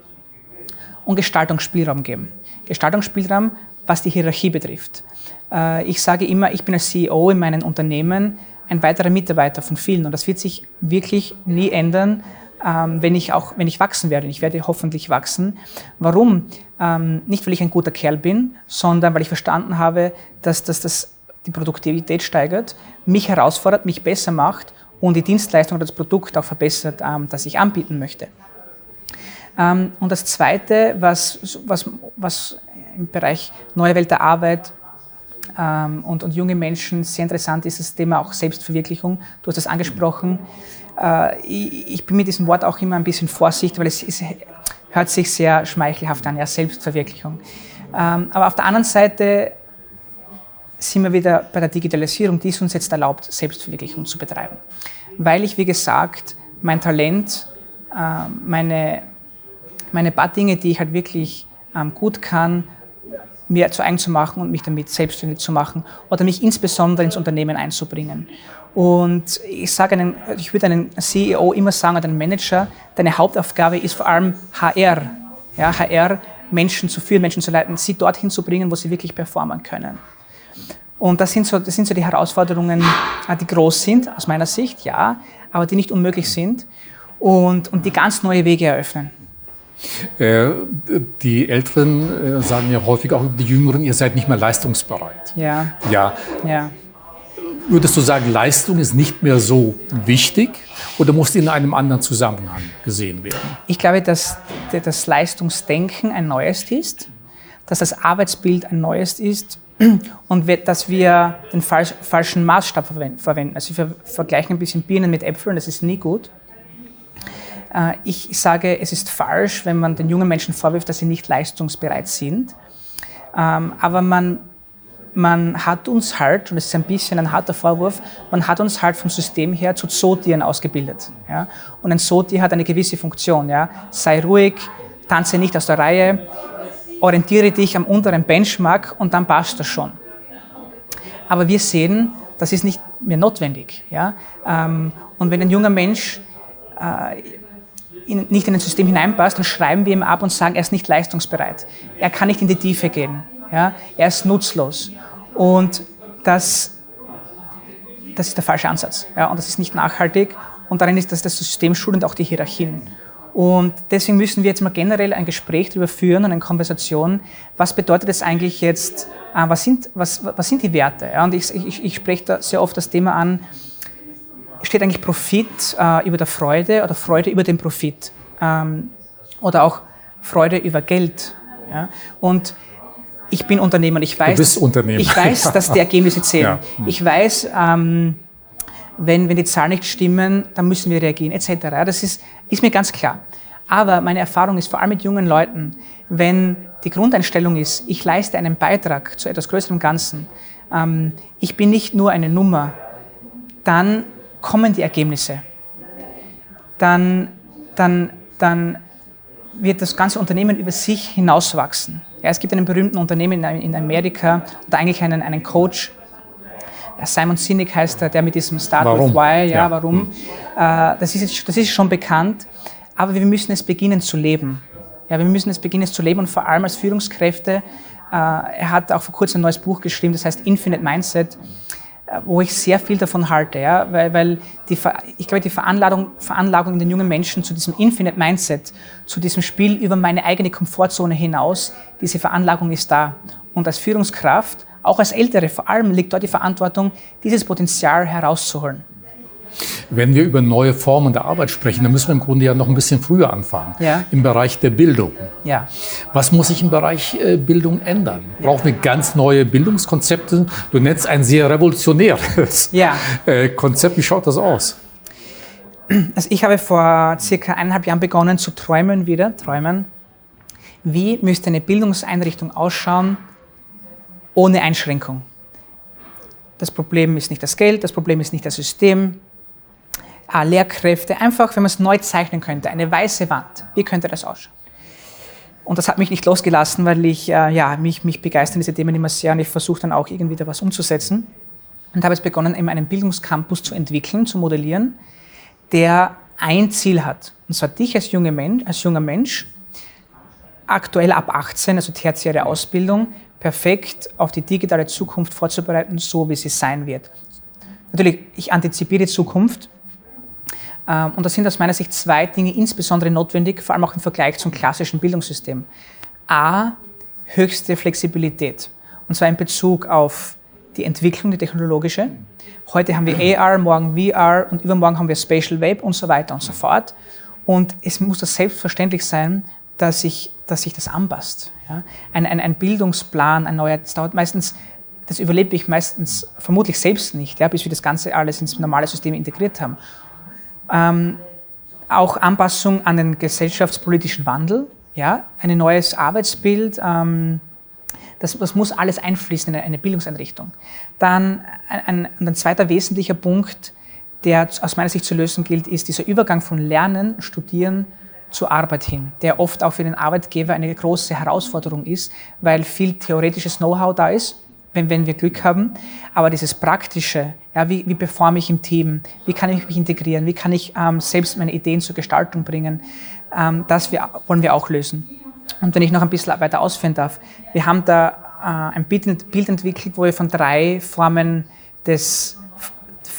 Und Gestaltungsspielraum geben. Gestaltungsspielraum, was die Hierarchie betrifft. Äh, ich sage immer, ich bin als CEO in meinem Unternehmen ein weiterer Mitarbeiter von vielen. Und das wird sich wirklich nie ändern, ähm, wenn ich auch, wenn ich wachsen werde. Ich werde hoffentlich wachsen. Warum? Ähm, nicht, weil ich ein guter Kerl bin, sondern weil ich verstanden habe, dass, dass das die Produktivität steigert, mich herausfordert, mich besser macht und die Dienstleistung oder das Produkt auch verbessert, ähm, das ich anbieten möchte. Ähm, und das Zweite, was, was, was im Bereich neue Welt der Arbeit ähm, und, und junge Menschen sehr interessant ist, das Thema auch Selbstverwirklichung. Du hast das angesprochen. Äh, ich, ich, bin mit diesem Wort auch immer ein bisschen vorsichtig, weil es, es hört sich sehr schmeichelhaft an, ja, Selbstverwirklichung. Ähm, aber auf der anderen Seite sind wir wieder bei der Digitalisierung, die es uns jetzt erlaubt, Selbstverwirklichung zu betreiben. Weil ich, wie gesagt, mein Talent, äh, meine, meine paar Dinge, die ich halt wirklich ähm, gut kann, mir zu eigen zu machen und mich damit selbstständig zu machen oder mich insbesondere ins Unternehmen einzubringen. Und ich sage einen, ich würde einem CEO immer sagen, oder einem Manager, deine Hauptaufgabe ist vor allem HR. Ja, HR, Menschen zu führen, Menschen zu leiten, sie dorthin zu bringen, wo sie wirklich performen können. Und das sind so, das sind so die Herausforderungen, äh, die groß sind, aus meiner Sicht, ja, aber die nicht unmöglich sind und, und die ganz neue Wege eröffnen. Äh, die Älteren äh, sagen ja häufig auch die Jüngeren, ihr seid nicht mehr leistungsbereit. Ja. Ja. ja. Würdest du sagen, Leistung ist nicht mehr so wichtig oder muss in einem anderen Zusammenhang gesehen werden? Ich glaube, dass das Leistungsdenken ein neues ist, dass das Arbeitsbild ein neues ist und dass wir den falschen Maßstab verwenden. Also wir vergleichen ein bisschen Birnen mit Äpfeln, das ist nie gut. Äh, ich sage, es ist falsch, wenn man den jungen Menschen vorwirft, dass sie nicht leistungsbereit sind. Ähm, aber man, man hat uns halt, und es ist ein bisschen ein harter Vorwurf, man hat uns halt vom System her zu Zootieren ausgebildet. Und ein Zootier hat eine gewisse Funktion. Sei ruhig, tanze nicht aus der Reihe, orientiere dich am unteren Benchmark und dann passt das schon. Aber wir sehen, das ist nicht mehr notwendig. Ja? Ähm, und wenn ein junger Mensch äh, nicht in ein System hineinpasst, dann schreiben wir ihm ab und sagen, er ist nicht leistungsbereit. Er kann nicht in die Tiefe gehen. Ja? Er ist nutzlos. Und das, das ist der falsche Ansatz. Ja? Und das ist nicht nachhaltig. Und darin ist das, das System schulend auch die Hierarchien. Und deswegen müssen wir jetzt mal generell ein Gespräch darüber führen und eine Konversation. Was bedeutet es eigentlich jetzt, äh, was, sind, was, was sind die Werte? Und ich, ich, ich spreche da sehr oft das Thema an, steht eigentlich Profit äh, über der Freude oder Freude über den Profit? Ähm, oder auch Freude über Geld. Ja? Und ich bin Unternehmer, ich weiß, du bist Unternehmer. ich weiß, dass die Ergebnisse zählen. Ja. Ich weiß, ähm, wenn, wenn die Zahlen nicht stimmen, dann müssen wir reagieren, etc. Das ist, ist mir ganz klar. Aber meine Erfahrung ist vor allem mit jungen Leuten, wenn die Grundeinstellung ist, ich leiste einen Beitrag zu etwas größerem Ganzen, ähm, ich bin nicht nur eine Nummer, dann kommen die Ergebnisse. Dann, dann, dann wird das ganze Unternehmen über sich hinauswachsen. Ja, es gibt einen berühmten Unternehmen in Amerika oder eigentlich einen, einen Coach, Simon Sinek heißt er, der mit diesem Start warum? with Why, ja, ja. warum. Hm. Äh, das, ist, das ist schon bekannt, aber wir müssen es beginnen zu leben. Ja, wir müssen es beginnen es zu leben und vor allem als Führungskräfte. Äh, er hat auch vor kurzem ein neues Buch geschrieben, das heißt Infinite Mindset, wo ich sehr viel davon halte, ja, weil, weil die, ich glaube, die Veranlagung, Veranlagung in den jungen Menschen zu diesem Infinite Mindset, zu diesem Spiel über meine eigene Komfortzone hinaus, diese Veranlagung ist da. Und als Führungskraft auch als Ältere vor allem liegt dort die Verantwortung, dieses Potenzial herauszuholen. Wenn wir über neue Formen der Arbeit sprechen, dann müssen wir im Grunde ja noch ein bisschen früher anfangen. Ja. Im Bereich der Bildung. Ja. Was muss sich im Bereich äh, Bildung ändern? Brauchen wir ganz neue Bildungskonzepte? Du nennst ein sehr revolutionäres ja. Äh, Konzept. Wie schaut das aus? Also ich habe vor circa eineinhalb Jahren begonnen zu träumen wieder, träumen. Wie müsste eine Bildungseinrichtung ausschauen, ohne Einschränkung. Das Problem ist nicht das Geld, das Problem ist nicht das System. Ah, Lehrkräfte, einfach, wenn man es neu zeichnen könnte, eine weiße Wand. Wie könnte das ausschauen? Und das hat mich nicht losgelassen, weil ich, äh, ja, mich, mich begeistern diese Themen immer sehr und ich versuche dann auch irgendwie da was umzusetzen. Und habe jetzt begonnen, eben einen Bildungscampus zu entwickeln, zu modellieren, der ein Ziel hat. Und zwar dich als, junge Mensch, als junger Mensch, aktuell ab 18, also tertiäre Ausbildung, perfekt auf die digitale Zukunft vorzubereiten, so wie sie sein wird. Natürlich, ich antizipiere die Zukunft. Ähm, und da sind aus meiner Sicht zwei Dinge insbesondere notwendig, vor allem auch im Vergleich zum klassischen Bildungssystem. A, höchste Flexibilität. Und zwar in Bezug auf die Entwicklung, die technologische. Heute haben wir AR, morgen VR und übermorgen haben wir Spatial Web und so weiter und so fort. Und es muss das selbstverständlich sein, dass sich, dass sich das anpasst. Ja? Ein, ein, ein Bildungsplan, ein neuer, das dauert meistens, das überlebe ich meistens vermutlich selbst nicht, ja, bis wir das Ganze alles ins normale System integriert haben. Ähm, auch Anpassung an den gesellschaftspolitischen Wandel, ja, ein neues Arbeitsbild, ähm, das, das, muss alles einfließen in eine Bildungseinrichtung. Dann ein, ein, ein zweiter wesentlicher Punkt, der aus meiner Sicht zu lösen gilt, ist dieser Übergang von Lernen, Studieren zur Arbeit hin, der oft auch für den Arbeitgeber eine große Herausforderung ist, weil viel theoretisches Know-how da ist, wenn, wenn wir Glück haben. Aber dieses Praktische, ja, wie, wie performe ich im Team, wie kann ich mich integrieren, wie kann ich ähm, selbst meine Ideen zur Gestaltung bringen, ähm, das wir, wollen wir auch lösen. Und wenn ich noch ein bisschen weiter ausführen darf, wir haben da äh, ein Bild, entwickelt, wo wir von drei Formen des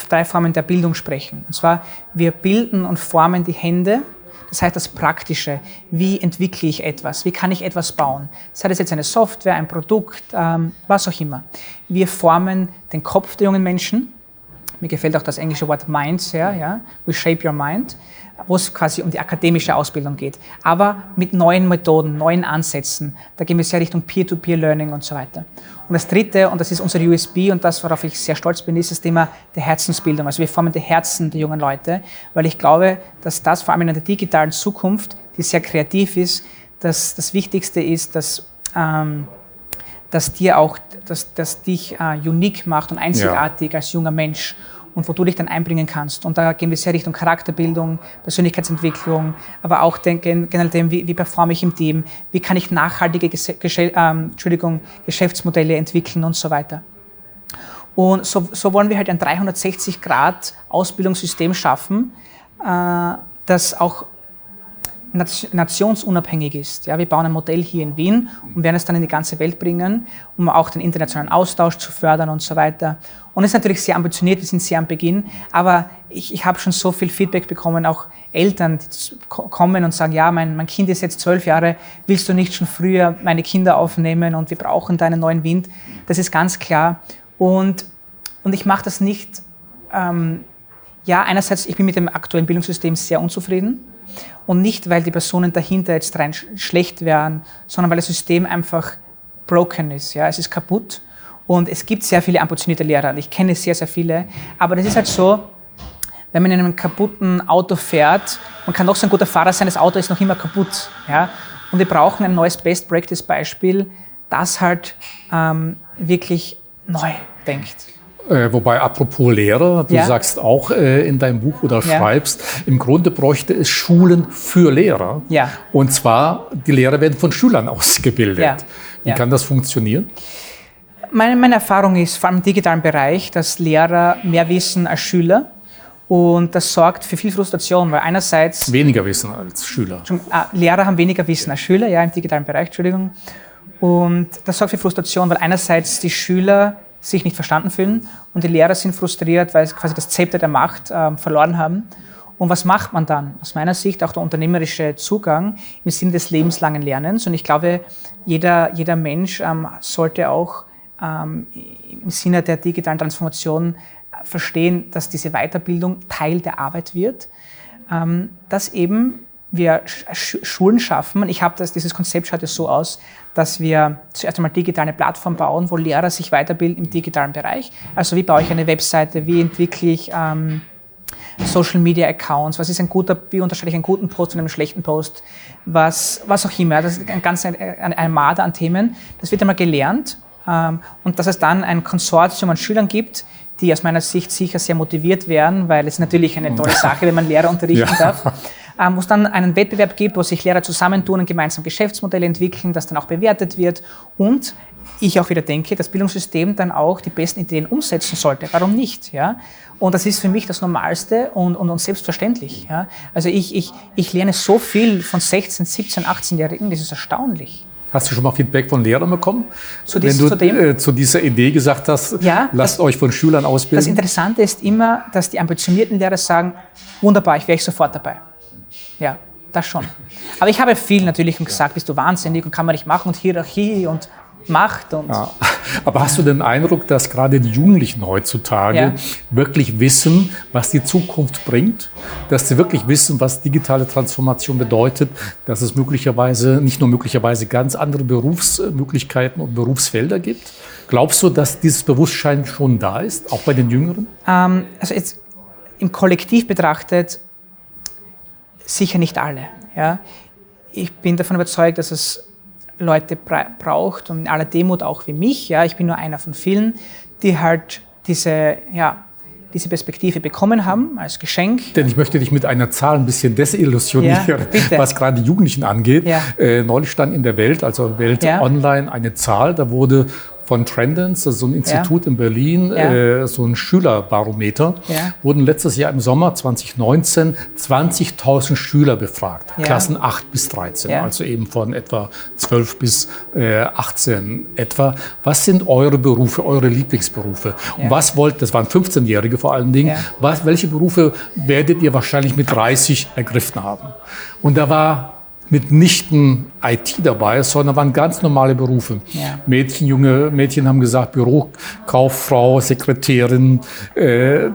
drei Formen der Bildung sprechen. Und zwar, wir bilden und formen die Hände, das heißt das Praktische. Wie entwickle ich etwas? Wie kann ich etwas bauen? Sei das jetzt eine Software, ein Produkt, ähm, was auch immer. Wir formen den Kopf der jungen Menschen. Mir gefällt auch das englische Wort Mind sehr, ja. We shape your mind wo es quasi um die akademische Ausbildung geht, aber mit neuen Methoden, neuen Ansätzen. Da gehen wir sehr Richtung Peer-to-Peer-Learning und so weiter. Und das Dritte, und das ist unser USB und das, worauf ich sehr stolz bin, ist das Thema der Herzensbildung. Also wir formen die Herzen der jungen Leute, weil ich glaube, dass das vor allem in der digitalen Zukunft, die sehr kreativ ist, dass das Wichtigste ist, dass ähm, dass dir auch, dass, dass dich äh, unique macht und einzigartig ja. als junger Mensch und wo du dich dann einbringen kannst. Und da gehen wir sehr Richtung Charakterbildung, Persönlichkeitsentwicklung, aber auch den, generell dem, wie, wie performe ich im Team, wie kann ich nachhaltige Ges ähm, Entschuldigung, Geschäftsmodelle entwickeln und so weiter. Und so, so wollen wir halt ein 360-Grad-Ausbildungssystem schaffen, äh, das auch nationsunabhängig ist. Ja, wir bauen ein Modell hier in Wien und werden es dann in die ganze Welt bringen, um auch den internationalen Austausch zu fördern und so weiter. Und es ist natürlich sehr ambitioniert, wir sind sehr am Beginn, aber ich, ich habe schon so viel Feedback bekommen, auch Eltern, die kommen und sagen, ja, mein, mein Kind ist jetzt zwölf Jahre, willst du nicht schon früher meine Kinder aufnehmen und wir brauchen da einen neuen Wind. Das ist ganz klar. Und, und ich mache das nicht, ähm, ja, einerseits, ich bin mit dem aktuellen Bildungssystem sehr unzufrieden und nicht, weil die Personen dahinter jetzt rein schlecht wären, sondern weil das System einfach broken ist. Ja, es ist kaputt und es gibt sehr viele ambitionierte Lehrer. Ich kenne sehr, sehr viele. Aber das ist halt so, wenn man in einem kaputten Auto fährt, man kann noch so ein guter Fahrer sein, das Auto ist noch immer kaputt. Ja? Und wir brauchen ein neues Best Practice Beispiel, das halt ähm, wirklich neu denkt. Äh, wobei, apropos Lehrer, du ja. sagst auch äh, in deinem Buch oder ja. schreibst, im Grunde bräuchte es Schulen für Lehrer. Ja. Und zwar, die Lehrer werden von Schülern ausgebildet. Ja. Wie kann das funktionieren? Meine, meine Erfahrung ist, vor allem im digitalen Bereich, dass Lehrer mehr wissen als Schüler. Und das sorgt für viel Frustration, weil einerseits... Weniger Wissen als Schüler. Äh, Lehrer haben weniger Wissen als Schüler, ja, im digitalen Bereich, Entschuldigung. Und das sorgt für Frustration, weil einerseits die Schüler sich nicht verstanden fühlen und die Lehrer sind frustriert, weil sie quasi das Zepter der Macht äh, verloren haben. Und was macht man dann? Aus meiner Sicht auch der unternehmerische Zugang im Sinne des lebenslangen Lernens. Und ich glaube, jeder, jeder Mensch ähm, sollte auch ähm, im Sinne der digitalen Transformation verstehen, dass diese Weiterbildung Teil der Arbeit wird, ähm, dass eben wir Sch Schulen schaffen. Ich habe das, dieses Konzept schaut ja so aus, dass wir zuerst einmal digitale Plattform bauen, wo Lehrer sich weiterbilden im digitalen Bereich. Also wie baue ich eine Webseite, wie entwickle ich ähm, Social Media Accounts, was ist ein guter, wie unterscheide ich einen guten Post von einem schlechten Post, was, was auch immer. Das ist ein ganz ein, ein, ein Marder an Themen. Das wird einmal gelernt ähm, und dass es dann ein Konsortium an Schülern gibt, die aus meiner Sicht sicher sehr motiviert werden, weil es natürlich eine tolle Sache, wenn man Lehrer unterrichten ja. darf. Ähm, wo es dann einen Wettbewerb gibt, wo sich Lehrer zusammentun und gemeinsam Geschäftsmodelle entwickeln, das dann auch bewertet wird und ich auch wieder denke, das Bildungssystem dann auch die besten Ideen umsetzen sollte. Warum nicht? Ja? Und das ist für mich das Normalste und, und, und selbstverständlich. Ja? Also ich, ich, ich lerne so viel von 16, 17, 18-Jährigen, das ist erstaunlich. Hast du schon mal Feedback von Lehrern bekommen? Zu dies, Wenn du zu, äh, zu, dieser Idee gesagt hast, ja, lasst das, euch von Schülern ausbilden? Das Interessante ist immer, dass die ambitionierten Lehrer sagen, wunderbar, ich wäre sofort dabei. Ja, das schon. Aber ich habe viel natürlich gesagt, bist du wahnsinnig und kann man nicht machen und Hierarchie und Macht. Und ja. Aber hast du den Eindruck, dass gerade die Jugendlichen heutzutage ja. wirklich wissen, was die Zukunft bringt? Dass sie wirklich wissen, was digitale Transformation bedeutet? Dass es möglicherweise, nicht nur möglicherweise, ganz andere Berufsmöglichkeiten und Berufsfelder gibt? Glaubst du, dass dieses Bewusstsein schon da ist, auch bei den Jüngeren? Ähm, also jetzt im Kollektiv betrachtet sicher nicht alle. Ja? Ich bin davon überzeugt, dass es Leute braucht und in aller Demut auch wie mich. Ja, ich bin nur einer von vielen, die halt diese, ja, diese Perspektive bekommen haben als Geschenk. Denn ich möchte dich mit einer Zahl ein bisschen desillusionieren, ja, was gerade die Jugendlichen angeht. Ja. Äh, neulich stand in der Welt, also Welt ja. Online, eine Zahl, da wurde von Trendens, das ist so ein Institut ja. in Berlin, ja. äh, so ein Schülerbarometer, ja. wurden letztes Jahr im Sommer 2019 20.000 Schüler befragt, Klassen 8 bis 13, also eben von etwa 12 bis äh, 18 etwa. Was sind eure Berufe, eure Lieblingsberufe? Und was wollt, das waren 15-Jährige vor allen Dingen, was, welche Berufe werdet ihr wahrscheinlich mit 30 ergriffen haben? Und da war mitnichten IT dabei, sondern waren ganz normale Berufe. Ja. Mädchen, junge Mädchen haben gesagt, Bürokauffrau, Sekretärin äh,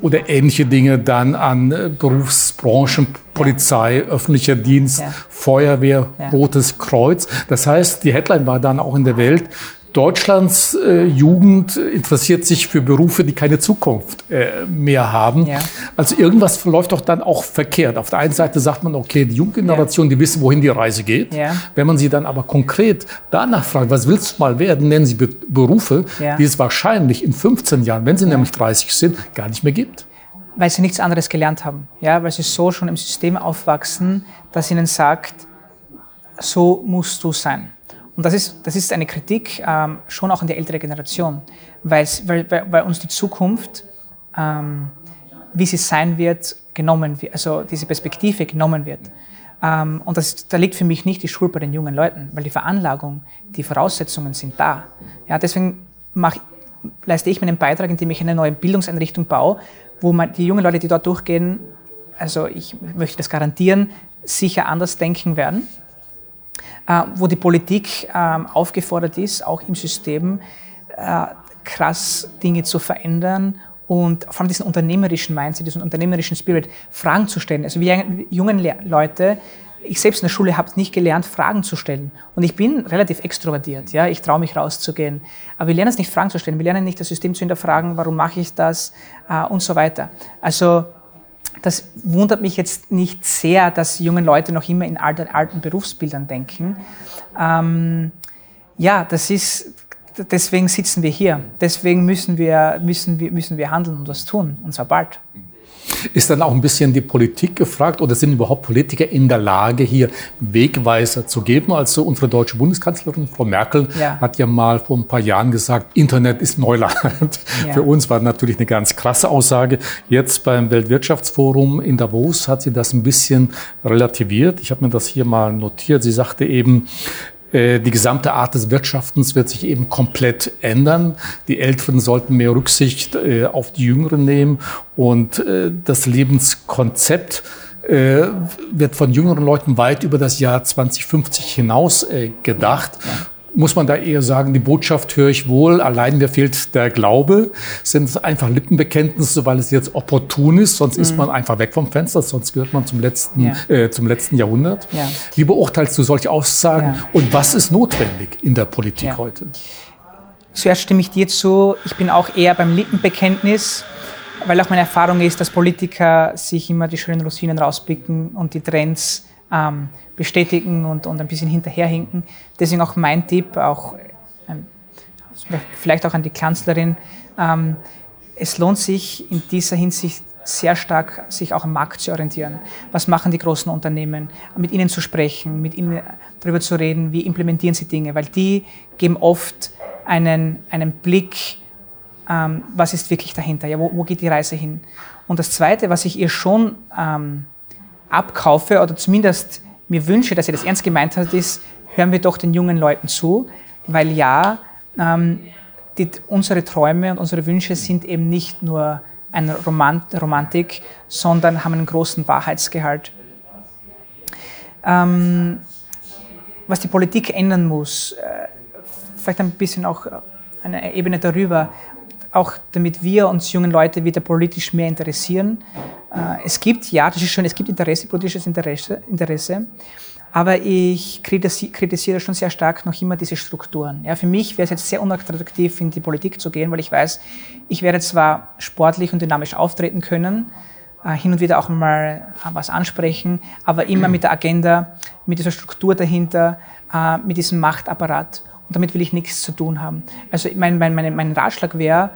oder ähnliche Dinge dann an äh, Berufsbranchen, Polizei, öffentlicher Dienst, ja. Feuerwehr, ja. Rotes Kreuz. Das heißt, die Headline war dann auch in der Welt, Deutschlands äh, Jugend interessiert sich für Berufe, die keine Zukunft äh, mehr haben. Ja. Also irgendwas läuft doch dann auch verkehrt. Auf der einen Seite sagt man, okay, die Junggeneration, die wissen, wohin die Reise geht. Wenn man sie dann aber konkret danach fragt, was willst du mal werden, nennen sie Be Berufe, die es wahrscheinlich in 15 Jahren, wenn sie nämlich 30 sind, gar nicht mehr gibt. Weil sie nichts anderes gelernt haben. Ja, weil sie so schon im System aufwachsen, dass ihnen sagt, so musst du sein. Und das ist, das ist eine Kritik ähm, schon auch an die ältere Generation, weil, weil, weil uns die Zukunft, ähm, wie sie sein wird, genommen wird, also diese Perspektive genommen wird. Ähm, und das, da liegt für mich nicht die Schuld bei den jungen Leuten, weil die Veranlagung, die Voraussetzungen sind da. Ja, deswegen mach, leiste ich meinen Beitrag, indem ich eine neue Bildungseinrichtung baue, wo man, die jungen Leute, die dort durchgehen, also ich möchte das garantieren, sicher anders denken werden äh, wo die Politik ähm, aufgefordert ist, auch im System äh, krass Dinge zu verändern und vor allem diesen unternehmerischen Mindset, diesen unternehmerischen Spirit, Fragen zu stellen. Also wir jungen Leute, ich selbst in der Schule habe nicht gelernt, Fragen zu stellen. Und ich bin relativ extrovertiert, ja, ich traue mich rauszugehen. Aber wir lernen es nicht, Fragen zu stellen. Wir lernen nicht, das System zu hinterfragen, warum mache ich das äh, und so weiter. Also das wundert mich jetzt nicht sehr, dass junge Leute noch immer in alten, alten Berufsbildern denken. Ähm, ja, das ist, deswegen sitzen wir hier. Deswegen müssen wir, müssen wir, müssen wir handeln und was tun, und zwar bald. Ist dann auch ein bisschen die Politik gefragt oder sind überhaupt Politiker in der Lage, hier Wegweiser zu geben? Also unsere deutsche Bundeskanzlerin, Frau Merkel, ja. hat ja mal vor ein paar Jahren gesagt, Internet ist Neuland. Ja. Für uns war natürlich eine ganz krasse Aussage. Jetzt beim Weltwirtschaftsforum in Davos hat sie das ein bisschen relativiert. Ich habe mir das hier mal notiert. Sie sagte eben, die gesamte Art des Wirtschaftens wird sich eben komplett ändern. Die Älteren sollten mehr Rücksicht äh, auf die Jüngeren nehmen. Und äh, das Lebenskonzept wird von jüngeren Leuten weit über das Jahr 2050 hinaus gedacht muss man da eher sagen, die Botschaft höre ich wohl, allein mir fehlt der Glaube. Sind es einfach Lippenbekenntnisse, weil es jetzt opportun ist, sonst mhm. ist man einfach weg vom Fenster, sonst gehört man zum letzten, ja. äh, zum letzten Jahrhundert. Ja. Wie beurteilst du solche Aussagen ja. und was ist notwendig in der Politik heute? Zuerst stimme ich dir zu, ich bin auch eher beim Lippenbekenntnis weil auch meine Erfahrung ist, dass Politiker sich immer die schönen Rosinen rauspicken und die Trends ähm, bestätigen und, und ein bisschen hinterherhinken. Deswegen auch mein Tipp, auch ähm, vielleicht auch an die Kanzlerin, ähm, es lohnt sich in dieser Hinsicht sehr stark sich auch am Markt zu orientieren. Was machen die großen Unternehmen? Mit ihnen zu sprechen, mit ihnen darüber zu reden, wie implementieren sie Dinge, weil die geben oft einen, einen Blick, ähm, was ist wirklich dahinter, ja, wo, wo, geht die Reise hin. Und das Zweite, was ich ihr schon ähm, abkaufe oder zumindest mir wünsche, dass sie das ernst gemeint hat, ist, hören wir doch den jungen Leuten zu, weil ja, ähm, die, unsere Träume und unsere Wünsche sind eben nicht nur eine Romant Romantik, sondern haben einen großen Wahrheitsgehalt. Ähm, was die Politik ändern muss, äh, vielleicht ein bisschen auch eine Ebene darüber, auch damit wir uns jungen Leute wieder politisch mehr interessieren. Äh, es gibt, ja, das ist schön, es gibt Interesse, politisches Interesse, Interesse aber ich kritisiere schon sehr stark noch immer diese Strukturen. Ja, für mich wäre es jetzt sehr unattraktiv, in die Politik zu gehen, weil ich weiß, ich werde zwar sportlich und dynamisch auftreten können, äh, hin und wieder auch mal äh, was ansprechen, aber immer mit der Agenda, mit dieser Struktur dahinter, mit diesem Machtapparat. Und damit will ich nichts zu tun haben. Also mein, mein, mein, mein Ratschlag wäre,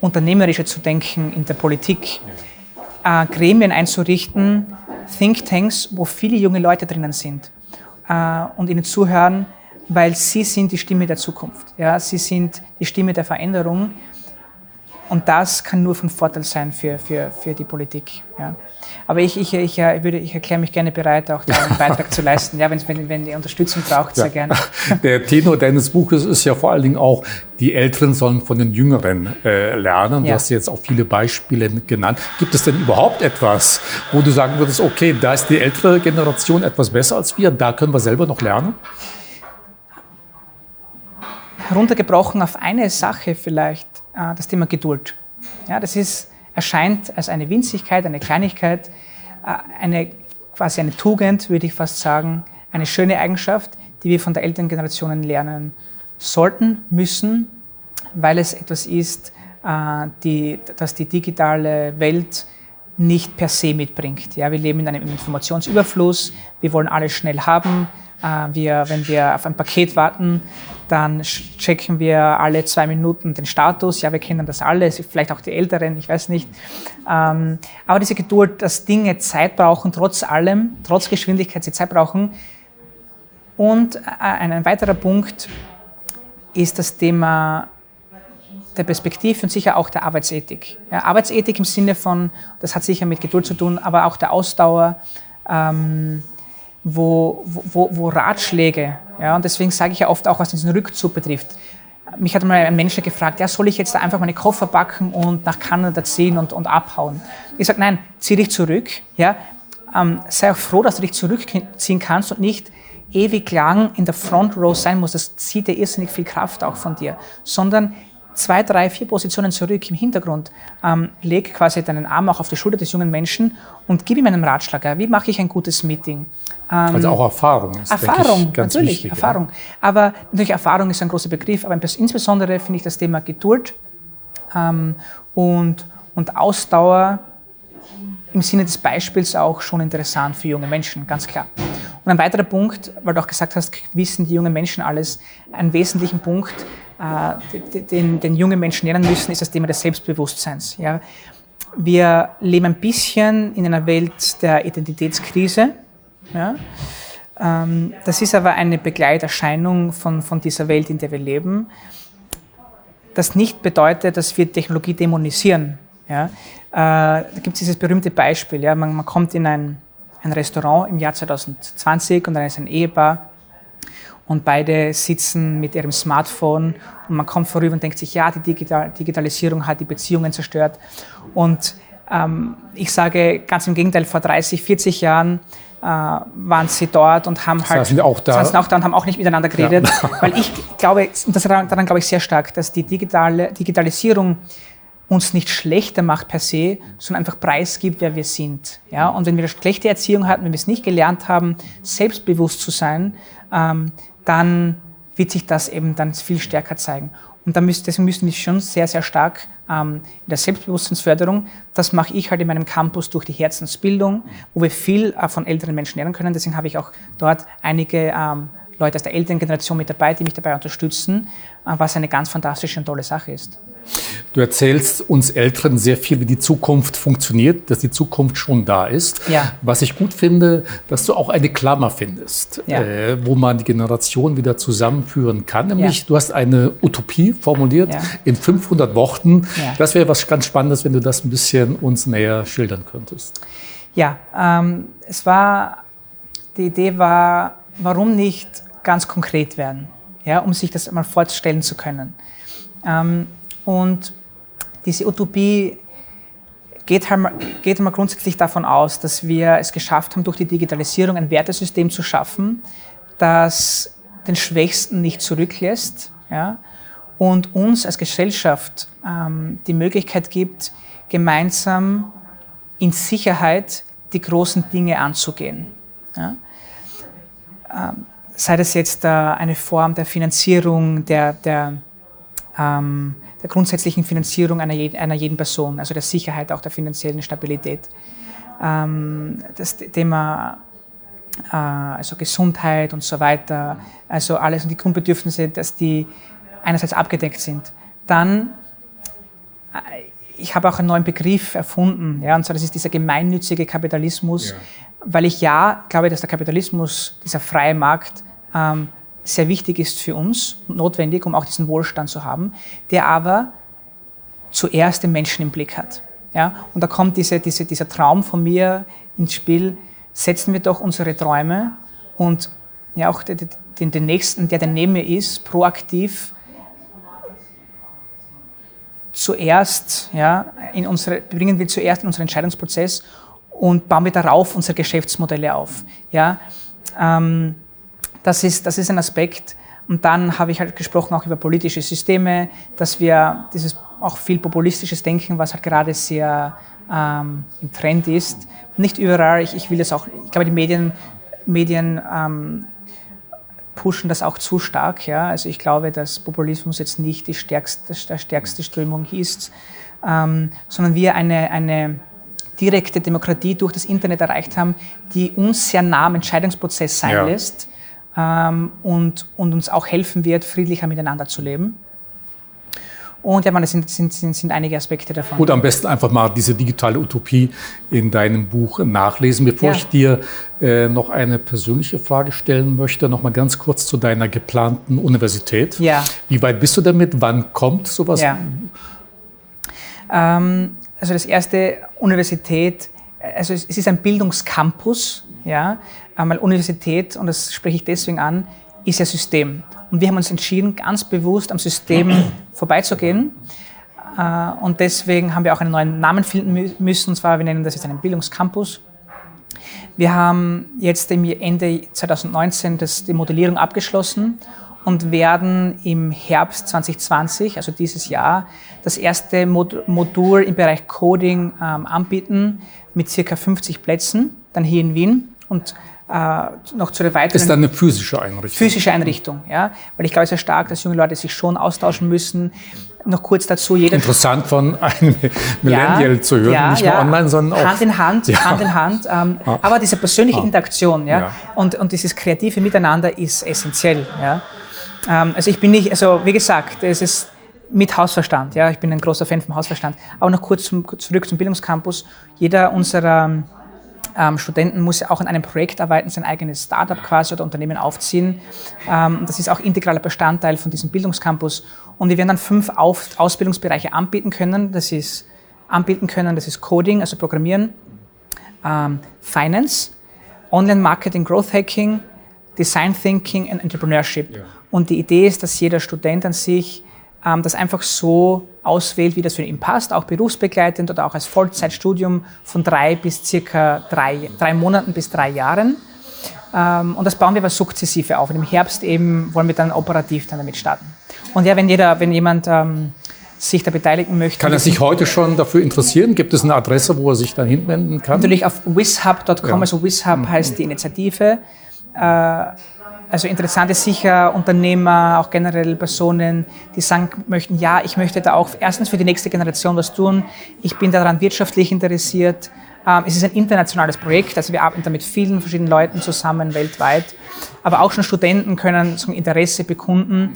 unternehmerischer zu denken in der Politik, Gremien einzurichten, Thinktanks, wo viele junge Leute drinnen sind äh, und ihnen zuhören, weil sie sind die Stimme der Zukunft. Ja? Sie sind die Stimme der Veränderung. Und das kann nur von Vorteil sein für, für, für die Politik. Ja. Aber ich, ich, ich, äh, würde, ich erkläre mich gerne bereit, auch da einen Beitrag zu leisten. Ja, wenn, wenn ihr Unterstützung braucht, sehr gerne. Der Tenor deines Buches ist ja vor allen Dingen auch, die Älteren sollen von den Jüngeren äh, lernen. Du ja. hast jetzt auch viele Beispiele genannt. Gibt es denn überhaupt etwas, wo du sagen würdest, okay, da ist die ältere Generation etwas besser als wir, da können wir selber noch lernen? Heruntergebrochen auf eine Sache vielleicht, äh, das Thema Geduld. Ja, das ist, erscheint als eine Winzigkeit, eine Kleinigkeit, äh, eine, quasi eine Tugend, würde ich fast sagen, eine schöne Eigenschaft, die wir von der älteren Generation lernen sollten, müssen, weil es etwas ist, äh, die, das die digitale Welt nicht per se mitbringt. Ja, wir leben in einem Informationsüberfluss, wir wollen alles schnell haben. Wir, wenn wir auf ein Paket warten, dann checken wir alle zwei Minuten den Status. Ja, wir kennen das alle, vielleicht auch die Älteren, ich weiß nicht. Ähm, aber diese Geduld, dass Dinge Zeit brauchen, trotz allem, trotz Geschwindigkeit, sie Zeit brauchen. Und äh, ein weiterer Punkt ist das Thema der Perspektive und sicher auch der Arbeitsethik. Ja, Arbeitsethik im Sinne von, das hat sicher mit Geduld zu tun, aber auch der Ausdauer. Ähm, wo, wo, wo Ratschläge, ja, und deswegen sage ich ja oft auch, was diesen Rückzug betrifft. Mich hat mal ein Mensch gefragt, ja, soll ich jetzt da einfach meine Koffer packen und nach Kanada ziehen und, und abhauen? Ich sage, nein, zieh dich zurück, ja, ähm, sei auch froh, dass du dich zurückziehen kannst und nicht ewig lang in der Front Row sein musst. Das zieht dir irrsinnig viel Kraft auch von dir, sondern zwei, drei, vier Positionen zurück im Hintergrund, ähm, leg quasi deinen Arm auch auf die Schulter des jungen Menschen und gib ihm einen Ratschlag. Ja, wie mache ich ein gutes Meeting? Ähm, also auch Erfahrung. Ist, Erfahrung, natürlich, wichtig, Erfahrung. Ja. Aber natürlich Erfahrung ist ein großer Begriff, aber insbesondere finde ich das Thema Geduld ähm, und, und Ausdauer im Sinne des Beispiels auch schon interessant für junge Menschen, ganz klar. Und ein weiterer Punkt, weil du auch gesagt hast, wissen die jungen Menschen alles, ein wesentlichen Punkt, den, den junge Menschen lernen müssen, ist das Thema des Selbstbewusstseins. Ja. Wir leben ein bisschen in einer Welt der Identitätskrise. Ja. Ähm, das ist aber eine Begleiterscheinung von, von dieser Welt, in der wir leben. Das nicht bedeutet, dass wir Technologie dämonisieren. Ja. Äh, da gibt es dieses berühmte Beispiel. Ja. Man, man kommt in ein, ein Restaurant im Jahr 2020 und dann ist ein Ehepaar und beide sitzen mit ihrem Smartphone und man kommt vorüber und denkt sich, ja, die Digital Digitalisierung hat die Beziehungen zerstört. Und ähm, ich sage ganz im Gegenteil, vor 30, 40 Jahren äh, waren sie dort und haben halt saßen auch da. saßen auch da und haben auch nicht miteinander geredet, ja. weil ich glaube, das daran, daran glaube ich sehr stark, dass die digitale Digitalisierung uns nicht schlechter macht per se, sondern einfach preisgibt, wer wir sind. Ja? Und wenn wir eine schlechte Erziehung hatten, wenn wir es nicht gelernt haben, selbstbewusst zu sein, ähm, dann wird sich das eben dann viel stärker zeigen. Und da müssen, deswegen müssen wir schon sehr, sehr stark ähm, in der Selbstbewusstseinsförderung, das mache ich halt in meinem Campus durch die Herzensbildung, wo wir viel äh, von älteren Menschen lernen können. Deswegen habe ich auch dort einige ähm, Leute aus der älteren Generation mit dabei, die mich dabei unterstützen, äh, was eine ganz fantastische und tolle Sache ist. Du erzählst uns Älteren sehr viel, wie die Zukunft funktioniert, dass die Zukunft schon da ist. Ja. Was ich gut finde, dass du auch eine Klammer findest, Ja. äh, wo man die Generation wieder zusammenführen kann. Nämlich, Ja. du hast eine Utopie formuliert in 500 Worten. Das wäre was ganz Spannendes, wenn du das ein bisschen uns näher schildern könntest. Ja, ähm, es war, die Idee war, warum nicht ganz konkret werden, ja, um sich das mal vorstellen zu können. Ähm, und diese Utopie geht, halt, mal- geht mal grundsätzlich davon aus, dass wir es geschafft haben, durch die Digitalisierung ein Wertesystem zu schaffen, das den Schwächsten nicht zurücklässt ja, und uns als Gesellschaft ähm, die Möglichkeit gibt, gemeinsam in Sicherheit die großen Dinge anzugehen. Ja? Ähm, sei das jetzt äh, eine Form der Finanzierung, der, der, ähm, der grundsätzlichen Finanzierung einer, einer jeden Person, also der Sicherheit, auch der finanziellen Stabilität. Ähm, das Thema äh, also Gesundheit und so weiter, also alles und die Grundbedürfnisse, dass die einerseits abgedeckt sind. Dann äh, ich habe auch einen neuen Begriff erfunden, ja, und zwar das ist dieser gemeinnützige Kapitalismus, Ja. weil ich ja glaube, dass der Kapitalismus, dieser freie Markt, ähm, sehr wichtig ist für uns und notwendig, um auch diesen Wohlstand zu haben, der aber zuerst den Menschen im Blick hat. Ja? Und da kommt diese, diese, dieser Traum von mir ins Spiel, setzen wir doch unsere Träume und ja auch den, den, Nächsten, der dann neben mir ist, proaktiv zuerst, ja, in unsere, bringen wir zuerst in unseren Entscheidungsprozess und bauen wir darauf unsere Geschäftsmodelle auf. Ja, ähm, das, ist, das ist ein Aspekt. Und dann habe ich halt gesprochen auch über politische Systeme, dass wir dieses auch viel populistisches Denken, was halt gerade sehr ähm, im Trend ist, nicht überall. Ich, ich will das auch, ich glaube, die Medien, Medien ähm, pushen das auch zu stark. Ja? Also ich glaube, dass Populismus jetzt nicht die stärkste, der stärkste Strömung ist, ähm, sondern wir eine, eine direkte Demokratie durch das Internet erreicht haben, die uns sehr nah am Entscheidungsprozess sein Ja. lässt ähm, und, und uns auch helfen wird, friedlicher miteinander zu leben. Und ja, man, das sind, sind, sind, sind einige Aspekte davon. Gut, am besten einfach mal diese digitale Utopie in deinem Buch nachlesen. Bevor Ja. ich dir äh, noch eine persönliche Frage stellen möchte, noch mal ganz kurz zu deiner geplanten Universität. Ja. Wie weit bist du damit? Wann kommt sowas? Ja. Ähm, also das erste Universität, also es es ist ein Bildungscampus, ja, einmal Universität, und das spreche ich deswegen an, ist ja System. Und wir haben uns entschieden, ganz bewusst am System vorbeizugehen. Äh, Und deswegen haben wir auch einen neuen Namen finden mü- müssen, und zwar, wir nennen das jetzt einen Bildungscampus. Wir haben jetzt im Ende 2019 das, die Modellierung abgeschlossen und werden im Herbst 2020, also dieses Jahr, das erste Mod Modul im Bereich Coding ähm, anbieten mit circa 50 Plätzen, dann hier in Wien und noch zu der weiteren Ist dann eine physische Einrichtung? physische Einrichtung, ja, weil ich glaube sehr stark, dass junge Leute sich schon austauschen müssen. Noch kurz dazu, jeder Interessant von einem Millennial zu hören, ja, nicht ja. nur online, sondern auch Hand in Hand, Ja. Hand in Hand. Ähm, Aber diese persönliche Interaktion, ja, Ja. Und, und dieses kreative Miteinander ist essentiell, ja. Ähm, also ich bin nicht, also wie gesagt, es ist mit Hausverstand, ja, ich bin ein großer Fan vom Hausverstand. Aber noch kurz zum, zurück zum Bildungscampus. Jeder unserer ähm, Studenten muss ja auch an einem Projekt arbeiten, sein eigenes Startup quasi oder Unternehmen aufziehen. Ähm, das ist auch integraler Bestandteil von diesem Bildungscampus. Und wir werden dann fünf Auf Ausbildungsbereiche anbieten können. Das ist anbieten können, das ist Coding, also Programmieren, ähm, Finance, Online-Marketing, Growth Hacking, Design Thinking und Entrepreneurship. Ja. Und die Idee ist, dass jeder Student an sich ähm, das einfach so auswählt, wie das für ihn passt, auch berufsbegleitend oder auch als Vollzeitstudium von drei bis circa drei, drei Monaten bis drei Jahren. Ähm, und das bauen wir aber sukzessive auf. Und im Herbst eben wollen wir dann operativ dann damit starten. Und ja, wenn jeder, wenn jemand ähm, sich da beteiligen möchte, Kann er sich heute schon dafür interessieren? Gibt es eine Adresse, wo er sich dann hinwenden kann? Natürlich auf wishub.com, Ja. Mhm. also wishub heißt die Initiative. Äh, also interessant ist sicher Unternehmer, auch generell Personen, die sagen möchten, ja, ich möchte da auch erstens für die nächste Generation was tun. Ich bin daran wirtschaftlich interessiert. Ähm, Es ist ein internationales Projekt, also wir arbeiten da mit vielen verschiedenen Leuten zusammen weltweit. Aber auch schon Studenten können ein Interesse bekunden.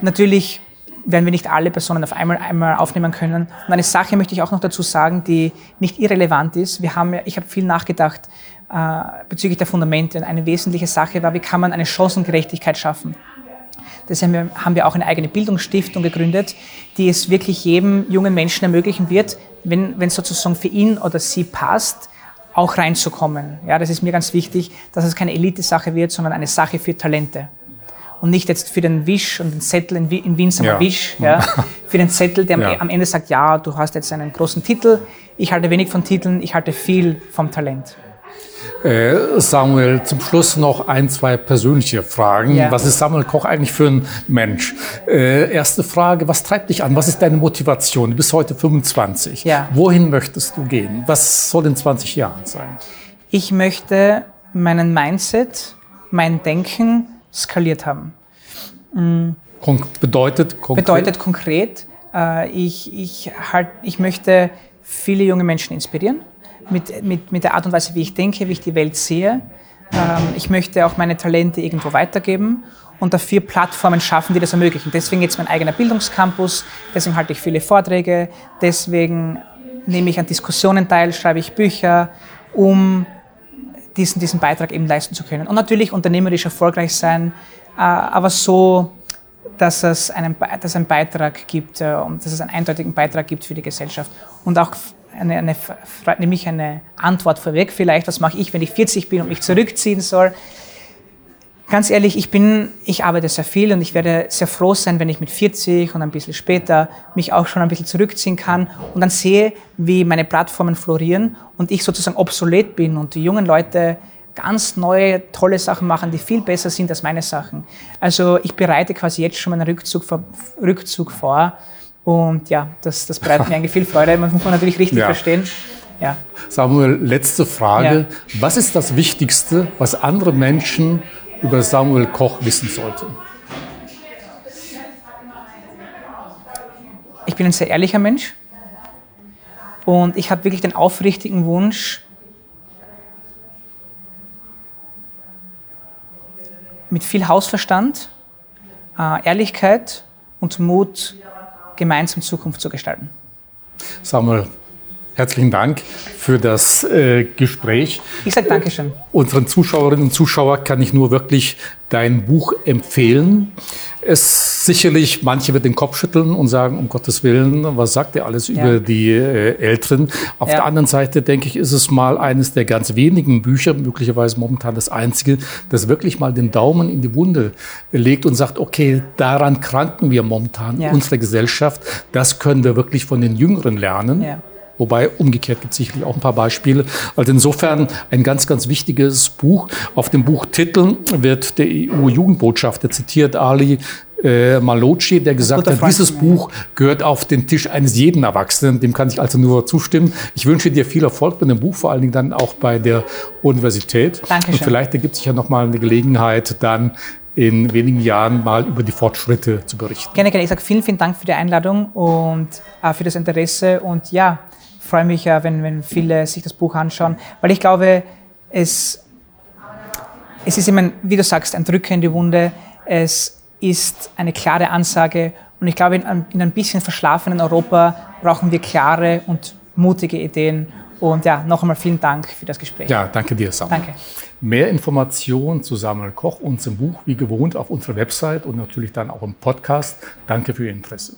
Natürlich werden wir nicht alle Personen auf einmal, einmal aufnehmen können. Und eine Sache möchte ich auch noch dazu sagen, die nicht irrelevant ist. Wir haben, ich habe viel nachgedacht bezüglich der Fundamente. Und eine wesentliche Sache war, wie kann man eine Chancengerechtigkeit schaffen. Deshalb haben wir auch eine eigene Bildungsstiftung gegründet, die es wirklich jedem jungen Menschen ermöglichen wird, wenn, wenn sozusagen für ihn oder sie passt, auch reinzukommen. Ja, das ist mir ganz wichtig, dass es keine Elite-Sache wird, sondern eine Sache für Talente. Und nicht jetzt für den Wisch und den Zettel in, in Wien sagen wir ja. Wisch, ja, für den Zettel, der ja. am Ende sagt, ja, du hast jetzt einen großen Titel, ich halte wenig von Titeln, ich halte viel vom Talent. Äh, Samuel, zum Schluss noch ein, zwei persönliche Fragen. Ja. Was ist Samuel Koch eigentlich für ein Mensch? Äh, erste Frage, was treibt dich an? Was ist deine Motivation? Du bist heute 25. Ja. Wohin möchtest du gehen? Was soll in 20 Jahren sein? Ich möchte meinen Mindset, mein Denken skaliert haben. Mhm. Kon bedeutet konkret? Bedeutet konkret, äh, ich, ich, halt, ich möchte viele junge Menschen inspirieren mit, mit, mit der Art und Weise, wie ich denke, wie ich die Welt sehe. Ähm, ich möchte auch meine Talente irgendwo weitergeben und dafür Plattformen schaffen, die das ermöglichen. Deswegen jetzt mein eigener Bildungscampus, deswegen halte ich viele Vorträge, deswegen nehme ich an Diskussionen teil, schreibe ich Bücher, um diesen, diesen Beitrag eben leisten zu können. Und natürlich unternehmerisch erfolgreich sein, äh, aber so, dass es einen, dass einen Beitrag gibt äh, und dass es einen eindeutigen Beitrag gibt für die Gesellschaft und auch eine, eine, nämlich eine Antwort vorweg vielleicht, was mache ich, wenn ich 40 bin und mich zurückziehen soll. Ganz ehrlich, ich bin, ich arbeite sehr viel und ich werde sehr froh sein, wenn ich mit 40 und ein bisschen später mich auch schon ein bisschen zurückziehen kann und dann sehe, wie meine Plattformen florieren und ich sozusagen obsolet bin und die jungen Leute ganz neue, tolle Sachen machen, die viel besser sind als meine Sachen. Also ich bereite quasi jetzt schon meinen Rückzug vor, Rückzug vor und ja, das, das bereitet mir eigentlich viel Freude. Das muss man natürlich richtig ja. verstehen. Ja. Samuel, letzte Frage. Ja. Was ist das Wichtigste, was andere Menschen über Samuel Koch wissen sollten? Ich bin ein sehr ehrlicher Mensch und ich habe wirklich den aufrichtigen Wunsch, mit viel Hausverstand, äh, Ehrlichkeit und Mut gemeinsam Zukunft zu gestalten. Samuel, herzlichen Dank für das äh, Gespräch. Ich sage Dankeschön. Unseren Zuschauerinnen und Zuschauern kann ich nur wirklich dein Buch empfehlen. Es sicherlich, manche wird den Kopf schütteln und sagen, um Gottes Willen, was sagt er alles ja. über die äh, Älteren? Auf ja. der anderen Seite, denke ich, ist es mal eines der ganz wenigen Bücher, möglicherweise momentan das einzige, das wirklich mal den Daumen in die Wunde legt und sagt, okay, daran kranken wir momentan, ja. unsere Gesellschaft. Das können wir wirklich von den Jüngeren lernen. Wobei umgekehrt gibt es sicherlich auch ein paar Beispiele. Also insofern ein ganz, ganz wichtiges Buch. Auf dem Buchtitel wird der EU-Jugendbotschafter zitiert, Ali äh, Malocci, der gesagt hat, dieses Buch gehört auf den Tisch eines jeden Erwachsenen. Dem kann ich also nur zustimmen. Ich wünsche dir viel Erfolg mit dem Buch, vor allen Dingen dann auch bei der Universität. Dankeschön. Und vielleicht ergibt sich ja noch mal eine Gelegenheit, dann in wenigen Jahren mal über die Fortschritte zu berichten. Gerne, gerne. Ich sage vielen, vielen Dank für die Einladung und äh, für das Interesse. Und ja, freue mich ja, wenn, wenn viele sich das Buch anschauen, weil ich glaube, es, es ist immer, wie du sagst, ein Drücker in die Wunde. Es ist eine klare Ansage und ich glaube, in, in ein bisschen verschlafenen Europa brauchen wir klare und mutige Ideen. Und ja, noch einmal vielen Dank für das Gespräch. Ja, danke dir, Samuel. Danke. Mehr Informationen zu Samuel Koch und zum Buch wie gewohnt auf unserer Website und natürlich dann auch im Podcast. Danke für Ihr Interesse.